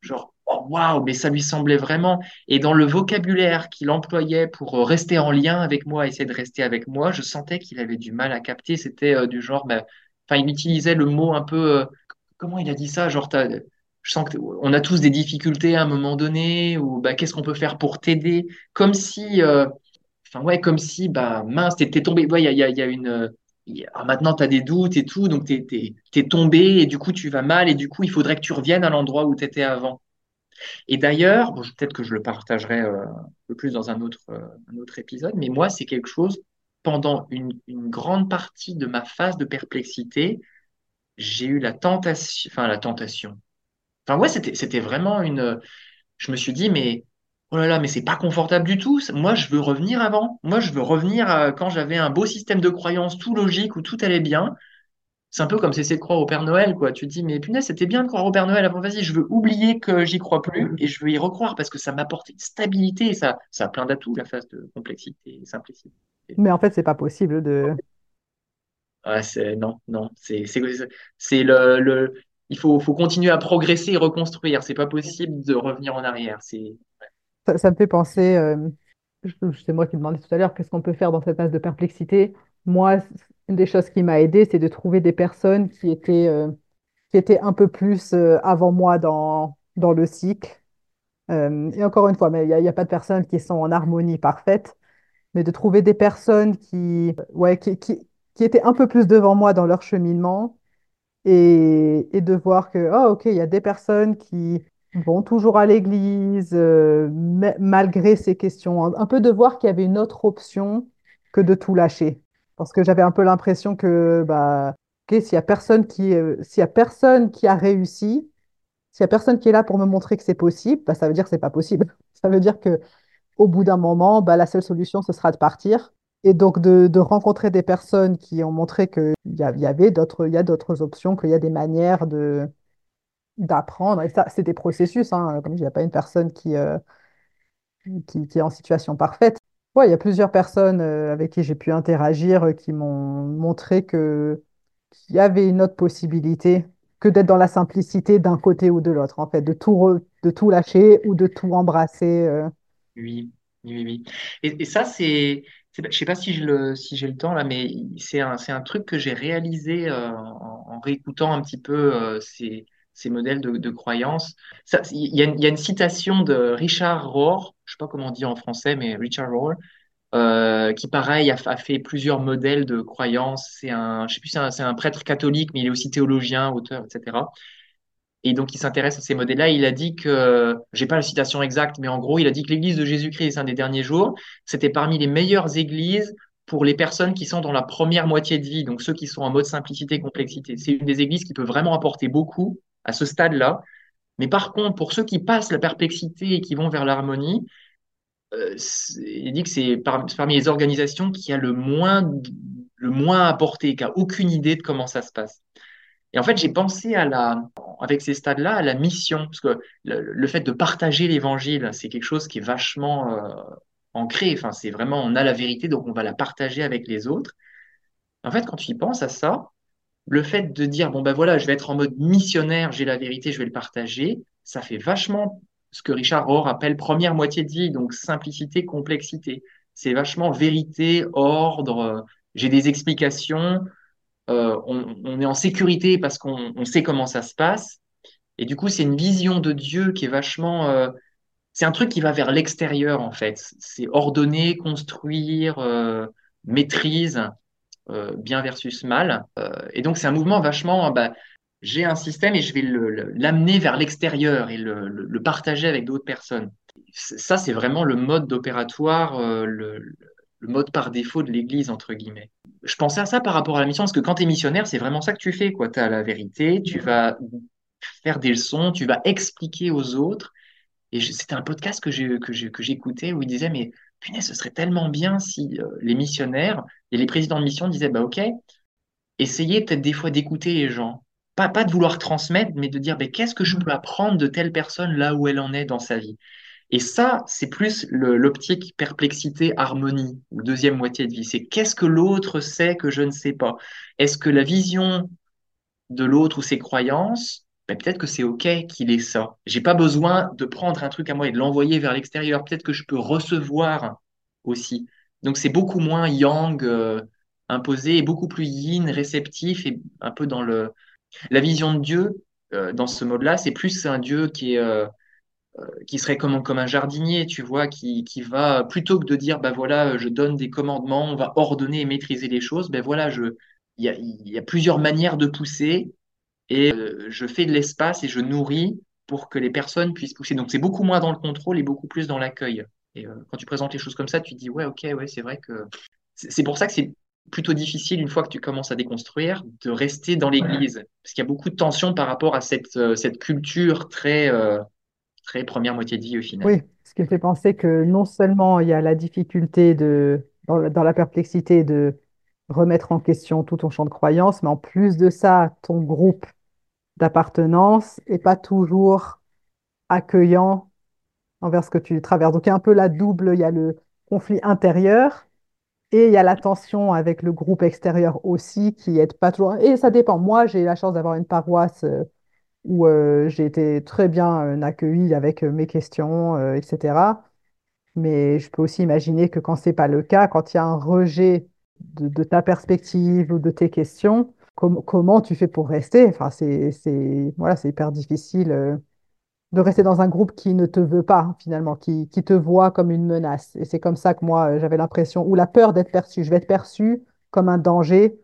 genre, oh, waouh, mais ça lui semblait vraiment. Et dans le vocabulaire qu'il employait pour rester en lien avec moi, essayer de rester avec moi, je sentais qu'il avait du mal à capter. C'était du genre, bah, enfin, il utilisait le mot un peu, comment il a dit ça? Genre, je sens qu'on a tous des difficultés à un moment donné, ou bah, qu'est-ce qu'on peut faire pour t'aider? Comme si, euh, Enfin, ouais, comme si, bah, mince, t'es tombé. Ouais, il y a, il y a, il y a une. y ah, maintenant, tu as des doutes et tout, donc t'es, t'es tombé et du coup, tu vas mal et du coup, il faudrait que tu reviennes à l'endroit où tu étais avant. Et d'ailleurs, peut-être que je le partagerai euh, un peu plus dans un autre, euh, un autre épisode, mais moi, c'est quelque chose, pendant une grande partie de ma phase de perplexité, j'ai eu la tentation, enfin, la tentation. Enfin, ouais, c'était, c'était vraiment une. Je me suis dit, mais oh là là, mais c'est pas confortable du tout. Moi, je veux revenir avant. Moi, je veux revenir à quand j'avais un beau système de croyances, tout logique, où tout allait bien. C'est un peu comme cesser de croire au Père Noël, quoi. Tu te dis, mais punaise, c'était bien de croire au Père Noël avant. Vas-y, je veux oublier que j'y crois plus et je veux y recroire parce que ça m'apporte une stabilité et ça, ça a plein d'atouts, la phase de complexité et simplicité. Mais en fait, c'est pas possible de... C'est, non, non, c'est, c'est, c'est le, le, il faut, faut continuer à progresser et reconstruire. C'est pas possible de revenir en arrière. C'est, Ça, ça me fait penser, euh, c'est moi qui demandais tout à l'heure, qu'est-ce qu'on peut faire dans cette phase de perplexité? Moi, une des choses qui m'a aidé, c'est de trouver des personnes qui étaient, euh, qui étaient un peu plus euh, avant moi dans, dans le cycle. Et encore une fois, mais il n'y a, pas de personnes qui sont en harmonie parfaite, mais de trouver des personnes qui, ouais, qui, qui étaient un peu plus devant moi dans leur cheminement et, de voir que, oh, ok, il y a des personnes qui vont toujours à l'église, euh, ma- malgré ces questions. Un, peu de voir qu'il y avait une autre option que de tout lâcher. Parce que j'avais un peu l'impression que bah, ok, s'il y a personne qui, euh, a personne qui a réussi, s'il y a personne qui est là pour me montrer que c'est possible, bah, ça veut dire que c'est pas possible. Ça veut dire que au bout d'un moment, bah, la seule solution, ce sera de partir. Et donc de, de rencontrer des personnes qui ont montré qu'il y, y avait d'autres, il y a d'autres options, qu'il y a des manières de, d'apprendre. Et ça, c'est des processus, hein. Comme il n'y a pas une personne qui, euh, qui, qui est en situation parfaite. Ouais, il y a plusieurs personnes euh, avec qui j'ai pu interagir euh, qui m'ont montré que, qu'il y avait une autre possibilité que d'être dans la simplicité d'un côté ou de l'autre, en fait, de tout, de tout lâcher ou de tout embrasser. Oui, oui, oui. Et ça, c'est, je sais pas si j'ai le temps là, mais c'est un, truc que j'ai réalisé euh, en, réécoutant un petit peu euh, ces, modèles de, de croyances. Il y a, une- citation de Richard Rohr, je sais pas comment on dit en français, mais Richard Rohr, euh, qui pareil a, fait plusieurs modèles de croyances. C'est un prêtre catholique, mais il est aussi théologien, auteur, etc. Et donc, il s'intéresse à ces modèles-là. Il a dit que, j'ai pas la citation exacte, mais en gros, il a dit que l'Église de Jésus-Christ, un des derniers jours, c'était parmi les meilleures églises pour les personnes qui sont dans la première moitié de vie, donc ceux qui sont en mode simplicité complexité. C'est une des églises qui peut vraiment apporter beaucoup à ce stade-là. Mais par contre, pour ceux qui passent la perplexité et qui vont vers l'harmonie, euh, il dit que c'est par- parmi les organisations qui a le moins, le moins apporté, qui a aucune idée de comment ça se passe. Et en fait, j'ai pensé à la, avec ces stades-là, à la mission, parce que le, fait de partager l'évangile, c'est quelque chose qui est vachement euh, ancré. Enfin, c'est vraiment, on a la vérité, donc on va la partager avec les autres. En fait, quand tu y penses à ça, le fait de dire, bon ben voilà, je vais être en mode missionnaire, j'ai la vérité, je vais le partager, ça fait vachement ce que Richard Rohr appelle première moitié de vie, donc simplicité, complexité. C'est vachement vérité, ordre, euh, j'ai des explications, on, on est en sécurité parce qu'on on sait comment ça se passe. Et du coup, c'est une vision de Dieu qui est vachement... euh, c'est un truc qui va vers l'extérieur, en fait. C'est ordonner, construire, euh, maîtrise, euh, bien versus mal. Euh, et donc, c'est un mouvement vachement... Bah, j'ai un système et je vais le- le- l'amener vers l'extérieur et le, le- partager avec d'autres personnes. Ça, c'est vraiment le mode d'opératoire, euh, le, mode par défaut de l'Église, entre guillemets je pensais à ça par rapport à la mission, parce que quand tu es missionnaire, c'est vraiment ça que tu fais, quoi. Tu as la vérité, tu vas faire des leçons, tu vas expliquer aux autres. Et c'était un podcast que j'écoutais où il disait, mais punaise, ce serait tellement bien si euh, les missionnaires et les présidents de mission disaient, bah ok, essayez peut-être des fois d'écouter les gens. Pas, pas de vouloir transmettre, mais de dire, bah, qu'est-ce que je peux apprendre de telle personne là où elle en est dans sa vie? Et ça, c'est plus l'optique perplexité, harmonie, ou deuxième moitié de vie. C'est qu'est-ce que l'autre sait que je ne sais pas? Est-ce que la vision de l'autre ou ses croyances, ben, peut-être que c'est OK qu'il ait ça. J'ai pas besoin de prendre un truc à moi et de l'envoyer vers l'extérieur. Peut-être que je peux recevoir aussi. Donc c'est beaucoup moins yang euh, imposé et beaucoup plus yin, réceptif et un peu dans le la vision de Dieu. euh, dans ce mode-là, c'est plus un Dieu qui est euh, qui serait comme, comme un jardinier, tu vois, qui, qui va, plutôt que de dire, bah voilà, je donne des commandements, on va ordonner et maîtriser les choses, ben voilà, je, il y a, il y a plusieurs manières de pousser et euh, je fais de l'espace et je nourris pour que les personnes puissent pousser. Donc c'est beaucoup moins dans le contrôle et beaucoup plus dans l'accueil. Et euh, quand tu présentes les choses comme ça, tu te dis, ouais, ok, ouais, c'est vrai que... C'est pour ça que c'est plutôt difficile, une fois que tu commences à déconstruire, de rester dans l'église. Parce qu'il y a beaucoup de tension par rapport à cette, euh, cette culture très... euh, très première moitié de vie au final. Oui, ce qui me fait penser que non seulement il y a la difficulté de, dans la, perplexité de remettre en question tout ton champ de croyances, mais en plus de ça, ton groupe d'appartenance est pas toujours accueillant envers ce que tu traverses. Donc il y a un peu la double, il y a le conflit intérieur et il y a la tension avec le groupe extérieur aussi qui aide pas toujours. Et ça dépend. Moi, j'ai la chance d'avoir une paroisse euh, où euh, j'ai été très bien euh, accueillie avec euh, mes questions, etc. Mais je peux aussi imaginer que quand c'est pas le cas, quand il y a un rejet de, de ta perspective ou de tes questions, com- comment tu fais pour rester? Enfin, c'est, voilà, hyper difficile euh, de rester dans un groupe qui ne te veut pas, finalement, qui, qui te voit comme une menace. Et c'est comme ça que moi, j'avais l'impression, ou la peur d'être perçu. Je vais être perçu comme un danger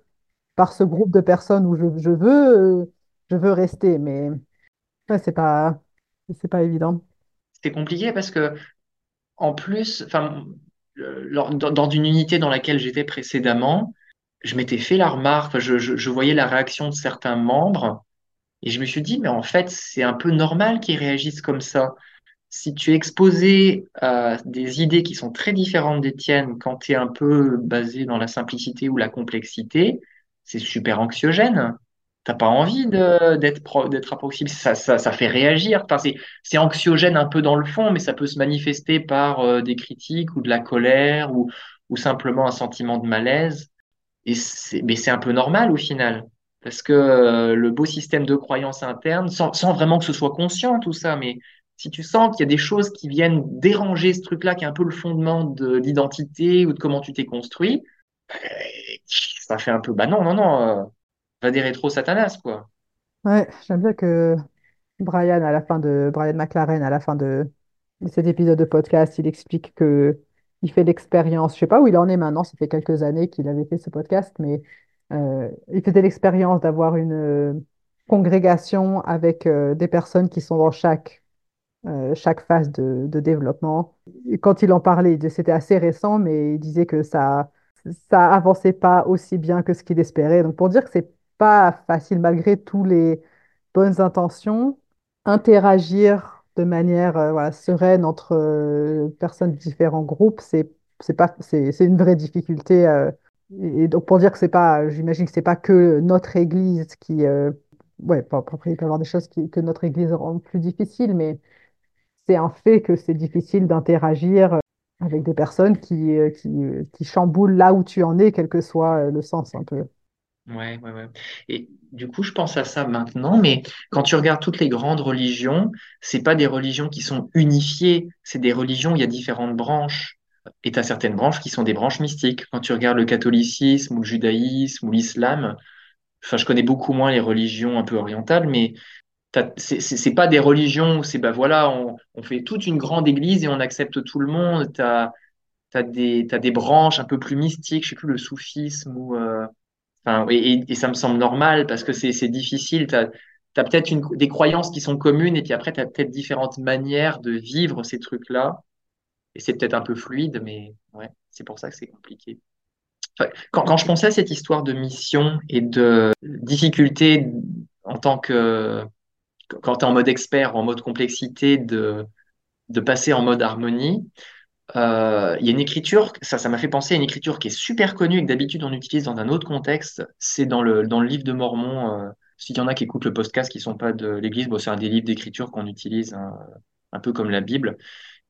par ce groupe de personnes où je, je veux, euh, je veux rester. Mais ouais, c'est pas. C'est pas évident. C'était compliqué parce que, en plus, enfin, euh, dans, une unité dans laquelle j'étais précédemment, je m'étais fait la remarque, je, je voyais la réaction de certains membres et je me suis dit, mais en fait, c'est un peu normal qu'ils réagissent comme ça. Si tu es exposé à des idées qui sont très différentes des tiennes, quand tu es un peu basé dans la simplicité ou la complexité, c'est super anxiogène. T'as pas envie d'être d'être approximé. Ça, ça, ça fait réagir. Enfin, c'est, c'est anxiogène un peu dans le fond, mais ça peut se manifester par euh, des critiques ou de la colère ou, ou simplement un sentiment de malaise. Et c'est, mais c'est un peu normal au final. Parce que euh, le beau système de croyance interne, sans, vraiment que ce soit conscient tout ça, mais si tu sens qu'il y a des choses qui viennent déranger ce truc-là, qui est un peu le fondement de l'identité ou de comment tu t'es construit, euh, ça fait un peu, bah non, non, non, euh, des rétro Satanas, quoi. Ouais, j'aime bien que Brian, à la fin de Brian McLaren, à la fin de, cet épisode de podcast, il explique que il fait l'expérience. Je sais pas où il en est maintenant. Ça fait quelques années qu'il avait fait ce podcast, mais euh, il faisait l'expérience d'avoir une euh, congrégation avec euh, des personnes qui sont dans chaque chaque phase de, de développement. Et quand il en parlait, c'était assez récent, mais il disait que ça ça avançait pas aussi bien que ce qu'il espérait. Donc pour dire que c'est pas facile malgré tous les bonnes intentions, interagir de manière euh, sereine entre euh, personnes de différents groupes, c'est c'est pas c'est une vraie difficulté. euh, et donc pour dire que c'est pas, j'imagine que c'est pas que notre Église qui ouais, pas- il peut y des choses qui, que notre Église rend plus difficiles, mais c'est un fait que c'est difficile d'interagir avec des personnes qui, qui, qui chamboulent là où tu en es, quel que soit le sens un peu. Ouais, ouais, ouais. Et du coup, je pense à ça maintenant, mais quand tu regardes toutes les grandes religions, c'est pas des religions qui sont unifiées, c'est des religions où il y a différentes branches. Et tu as certaines branches qui sont des branches mystiques. Quand tu regardes le catholicisme ou le judaïsme ou l'islam, enfin, je connais beaucoup moins les religions un peu orientales, mais c'est pas des religions où c'est, bah voilà, on, fait toute une grande église et on accepte tout le monde. Tu as, des, t'as des branches un peu plus mystiques, je sais plus, le soufisme ou. euh, Et, ça me semble normal parce que c'est difficile. Tu as, peut-être des croyances qui sont communes et puis après, tu as peut-être différentes manières de vivre ces trucs-là. Et c'est peut-être un peu fluide, mais ouais, c'est pour ça que c'est compliqué. Quand, je pensais à cette histoire de mission et de difficulté en tant que, quand tu es en mode expert en mode complexité, de passer en mode harmonie, euh, il y a une écriture, ça, m'a fait penser à une écriture qui est super connue et que d'habitude on utilise dans un autre contexte. C'est dans le, dans le livre de Mormon. Euh, s'il y en a qui écoutent le podcast qui sont pas de l'Église, bon, c'est un des livres d'écriture qu'on utilise hein, un peu comme la Bible.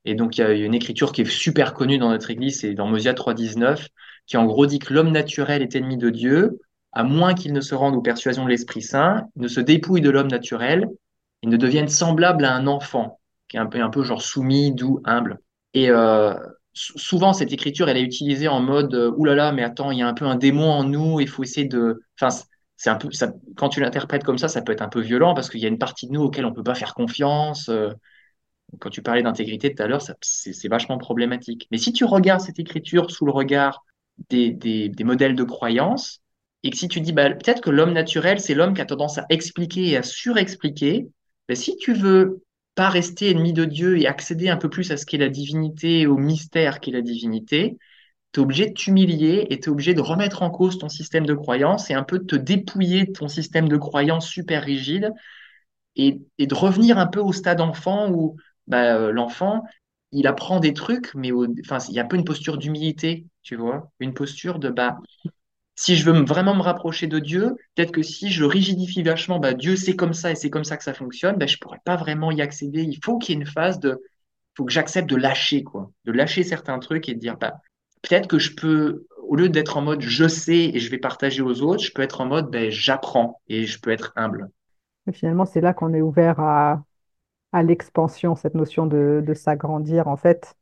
Et donc il y a une écriture qui est super connue dans notre Église, c'est dans Mosia 3.19, qui en gros dit que l'homme naturel est ennemi de Dieu, à moins qu'il ne se rende aux persuasions de l'Esprit Saint, il ne se dépouille de l'homme naturel, il ne devienne semblable à un enfant, qui est un peu, un peu genre soumis, doux, humble. Et euh, souvent, cette écriture, elle est utilisée en mode euh, là, mais attends, il y a un peu un démon en nous, il faut essayer de. Enfin, c'est un peu. Quand tu l'interprètes comme ça, ça peut être un peu violent parce qu'il y a une partie de nous auquel on peut pas faire confiance. Euh, quand tu parlais d'intégrité tout à l'heure, c'est vachement problématique. Mais si tu regardes cette écriture sous le regard des, des, des modèles de croyance, et que si tu dis bah, peut-être que l'homme naturel, c'est l'homme qui a tendance à expliquer et à surexpliquer, bah, si tu veux pas rester ennemi de Dieu et accéder un peu plus à ce qu'est la divinité, au mystère qu'est la divinité, tu es obligé de t'humilier et tu es obligé de remettre en cause ton système de croyance et un peu de te dépouiller de ton système de croyance super rigide et, de revenir un peu au stade enfant où bah, euh, l'enfant, il apprend des trucs, mais il y a un peu une posture d'humilité, tu vois, une posture de bah, si je veux me- vraiment me rapprocher de Dieu, peut-être que si je rigidifie vachement, bah, Dieu c'est comme ça et c'est comme ça que ça fonctionne, bah, je pourrais pas vraiment y accéder. Il faut qu'il y ait une phase de, faut que j'accepte de lâcher quoi, de lâcher certains trucs et de dire bah, peut-être que je peux, au lieu d'être en mode je sais et je vais partager aux autres, je peux être en mode ben, j'apprends et je peux être humble. Finalement, c'est là qu'on est ouvert à, l'expansion, cette notion de, s'agrandir. En fait,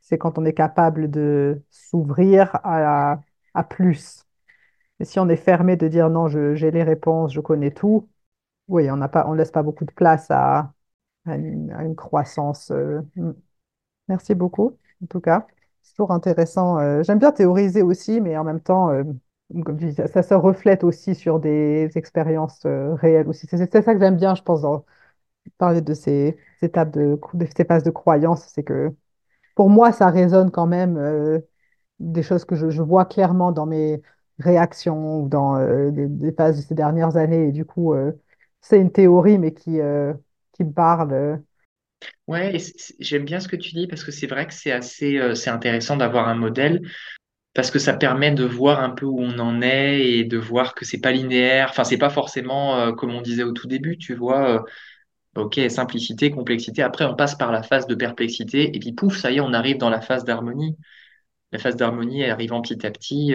c'est quand on est capable de s'ouvrir à plus. Et si on est fermé de dire non, j'ai les réponses, je connais tout, oui, on on laisse pas beaucoup de place à, une, croissance. euh, mm. Merci beaucoup, en tout cas. C'est toujours intéressant. euh, j'aime bien théoriser aussi, mais en même temps, euh, comme tu dis, ça, se reflète aussi sur des expériences réelles aussi. C'est ça que j'aime bien, je pense, parler de ces étapes de, ces phases de croyance, c'est que pour moi, ça résonne quand même des choses que je vois clairement dans mes réactions ou dans euh, des, phases de ces dernières années. Et du coup, euh, c'est une théorie, mais qui, euh, qui me parle. Ouais, j'aime bien ce que tu dis parce que c'est vrai que c'est assez, c'est intéressant d'avoir un modèle parce que ça permet de voir un peu où on en est et de voir que c'est pas linéaire. Enfin, c'est pas forcément comme on disait au tout début, tu vois. ok, simplicité, complexité. Après, on passe par la phase de perplexité et puis pouf, ça y est, on arrive dans la phase d'harmonie. La phase d'harmonie elle arrivant petit à petit.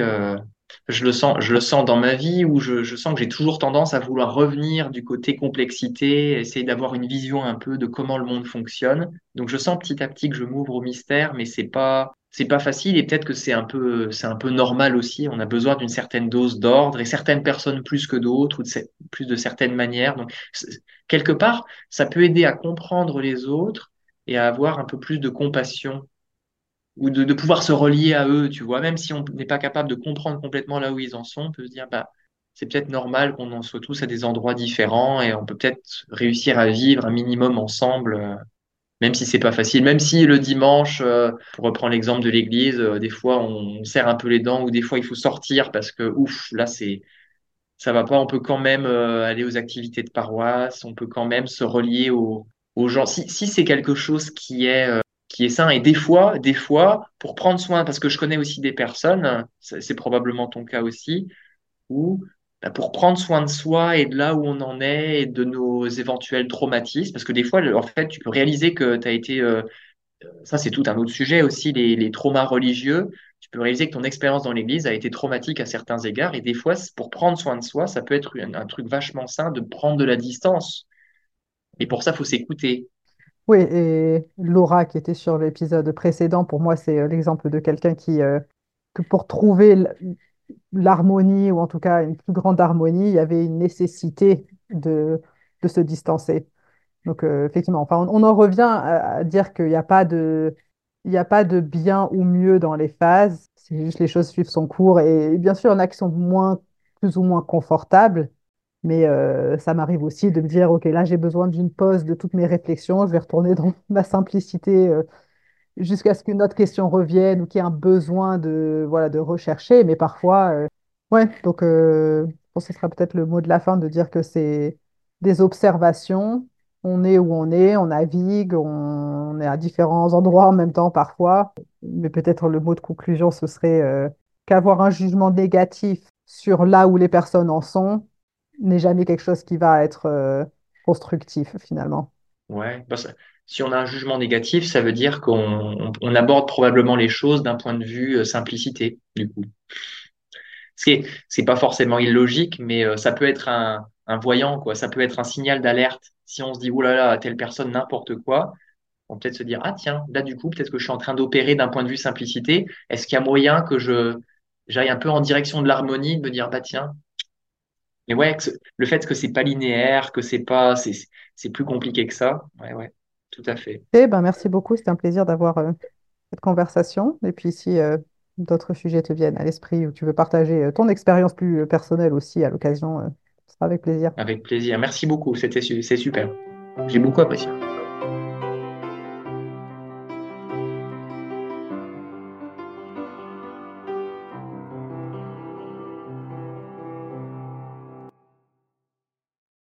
Je le sens, je le sens dans ma vie où je, sens que j'ai toujours tendance à vouloir revenir du côté complexité, essayer d'avoir une vision un peu de comment le monde fonctionne. Donc je sens petit à petit que je m'ouvre au mystère, mais c'est pas, c'est pas facile et peut-être que c'est un peu, c'est un peu normal aussi. On a besoin d'une certaine dose d'ordre et certaines personnes plus que d'autres ou de plus de certaines manières. Donc quelque part, ça peut aider à comprendre les autres et à avoir un peu plus de compassion ou de, pouvoir se relier à eux, tu vois, même si on n'est pas capable de comprendre complètement là où ils en sont, on peut se dire, bah, c'est peut-être normal qu'on en soit tous à des endroits différents et on peut peut-être réussir à vivre un minimum ensemble, euh, même si c'est pas facile, même si le dimanche, euh, pour reprendre l'exemple de l'église, euh, des fois on, serre un peu les dents ou des fois il faut sortir parce que ouf, là c'est ça va pas, on peut quand même aller aux activités de paroisse, on peut quand même se relier aux, aux gens. Si, si c'est quelque chose qui est, qui est sain, et des fois, des fois, pour prendre soin, parce que je connais aussi des personnes, c'est probablement ton cas aussi, où bah, pour prendre soin de soi et de là où on en est et de nos éventuels traumatismes, parce que des fois, en fait, tu peux réaliser que tu as été euh, ça, c'est tout un autre sujet aussi, les, les traumas religieux. Tu peux réaliser que ton expérience dans l'Église a été traumatique à certains égards, et des fois, pour prendre soin de soi, ça peut être un, un truc vachement sain de prendre de la distance. Et pour ça, faut s'écouter. Oui, et Laura, qui était sur l'épisode précédent, pour moi, c'est euh, l'exemple de quelqu'un qui, euh, que pour trouver l'harmonie, ou en tout cas une plus grande harmonie, il y avait une nécessité de, de se distancer. Donc, euh, effectivement, enfin, on, en revient à, dire qu'il n'y a pas de, il a pas de bien ou mieux dans les phases, c'est juste les choses suivent son cours. Et, bien sûr, il y en a qui sont moins, plus ou moins confortables, mais euh, ça m'arrive aussi de me dire, OK, là, j'ai besoin d'une pause de toutes mes réflexions, je vais retourner dans ma simplicité euh, jusqu'à ce qu'une autre question revienne ou qu'il y ait un besoin de, voilà, de rechercher. Mais parfois, euh, ouais, donc euh, je pense ce sera peut-être le mot de la fin de dire que c'est des observations. On est où on est, on navigue, on, on est à différents endroits en même temps parfois. Mais peut-être le mot de conclusion, ce serait euh, qu'avoir un jugement négatif sur là où les personnes en sont n'est jamais quelque chose qui va être euh, constructif finalement. Ouais. Parce que si on a un jugement négatif, ça veut dire qu'on on, on aborde probablement les choses d'un point de vue euh, simplicité, du coup. C'est, c'est pas forcément illogique, mais euh, ça peut être un, un voyant, quoi. Ça peut être un signal d'alerte. Si on se dit, oh là là, telle personne, n'importe quoi, On peut peut-être se dire, ah tiens, là du coup, peut-être que je suis en train d'opérer d'un point de vue simplicité. Est-ce qu'il y a moyen que j'aille un peu en direction de l'harmonie, de me dire, bah tiens, mais ouais, le fait que c'est pas linéaire, que c'est pas, c'est c'est plus compliqué que ça. Ouais, ouais, tout à fait. Eh ben, merci beaucoup, c'était un plaisir d'avoir euh, cette conversation. Et puis si euh, d'autres sujets te viennent à l'esprit ou tu veux partager euh, ton expérience plus personnelle aussi à l'occasion, ce sera avec plaisir. Avec plaisir. Merci beaucoup. C'était c'est super. J'ai beaucoup apprécié.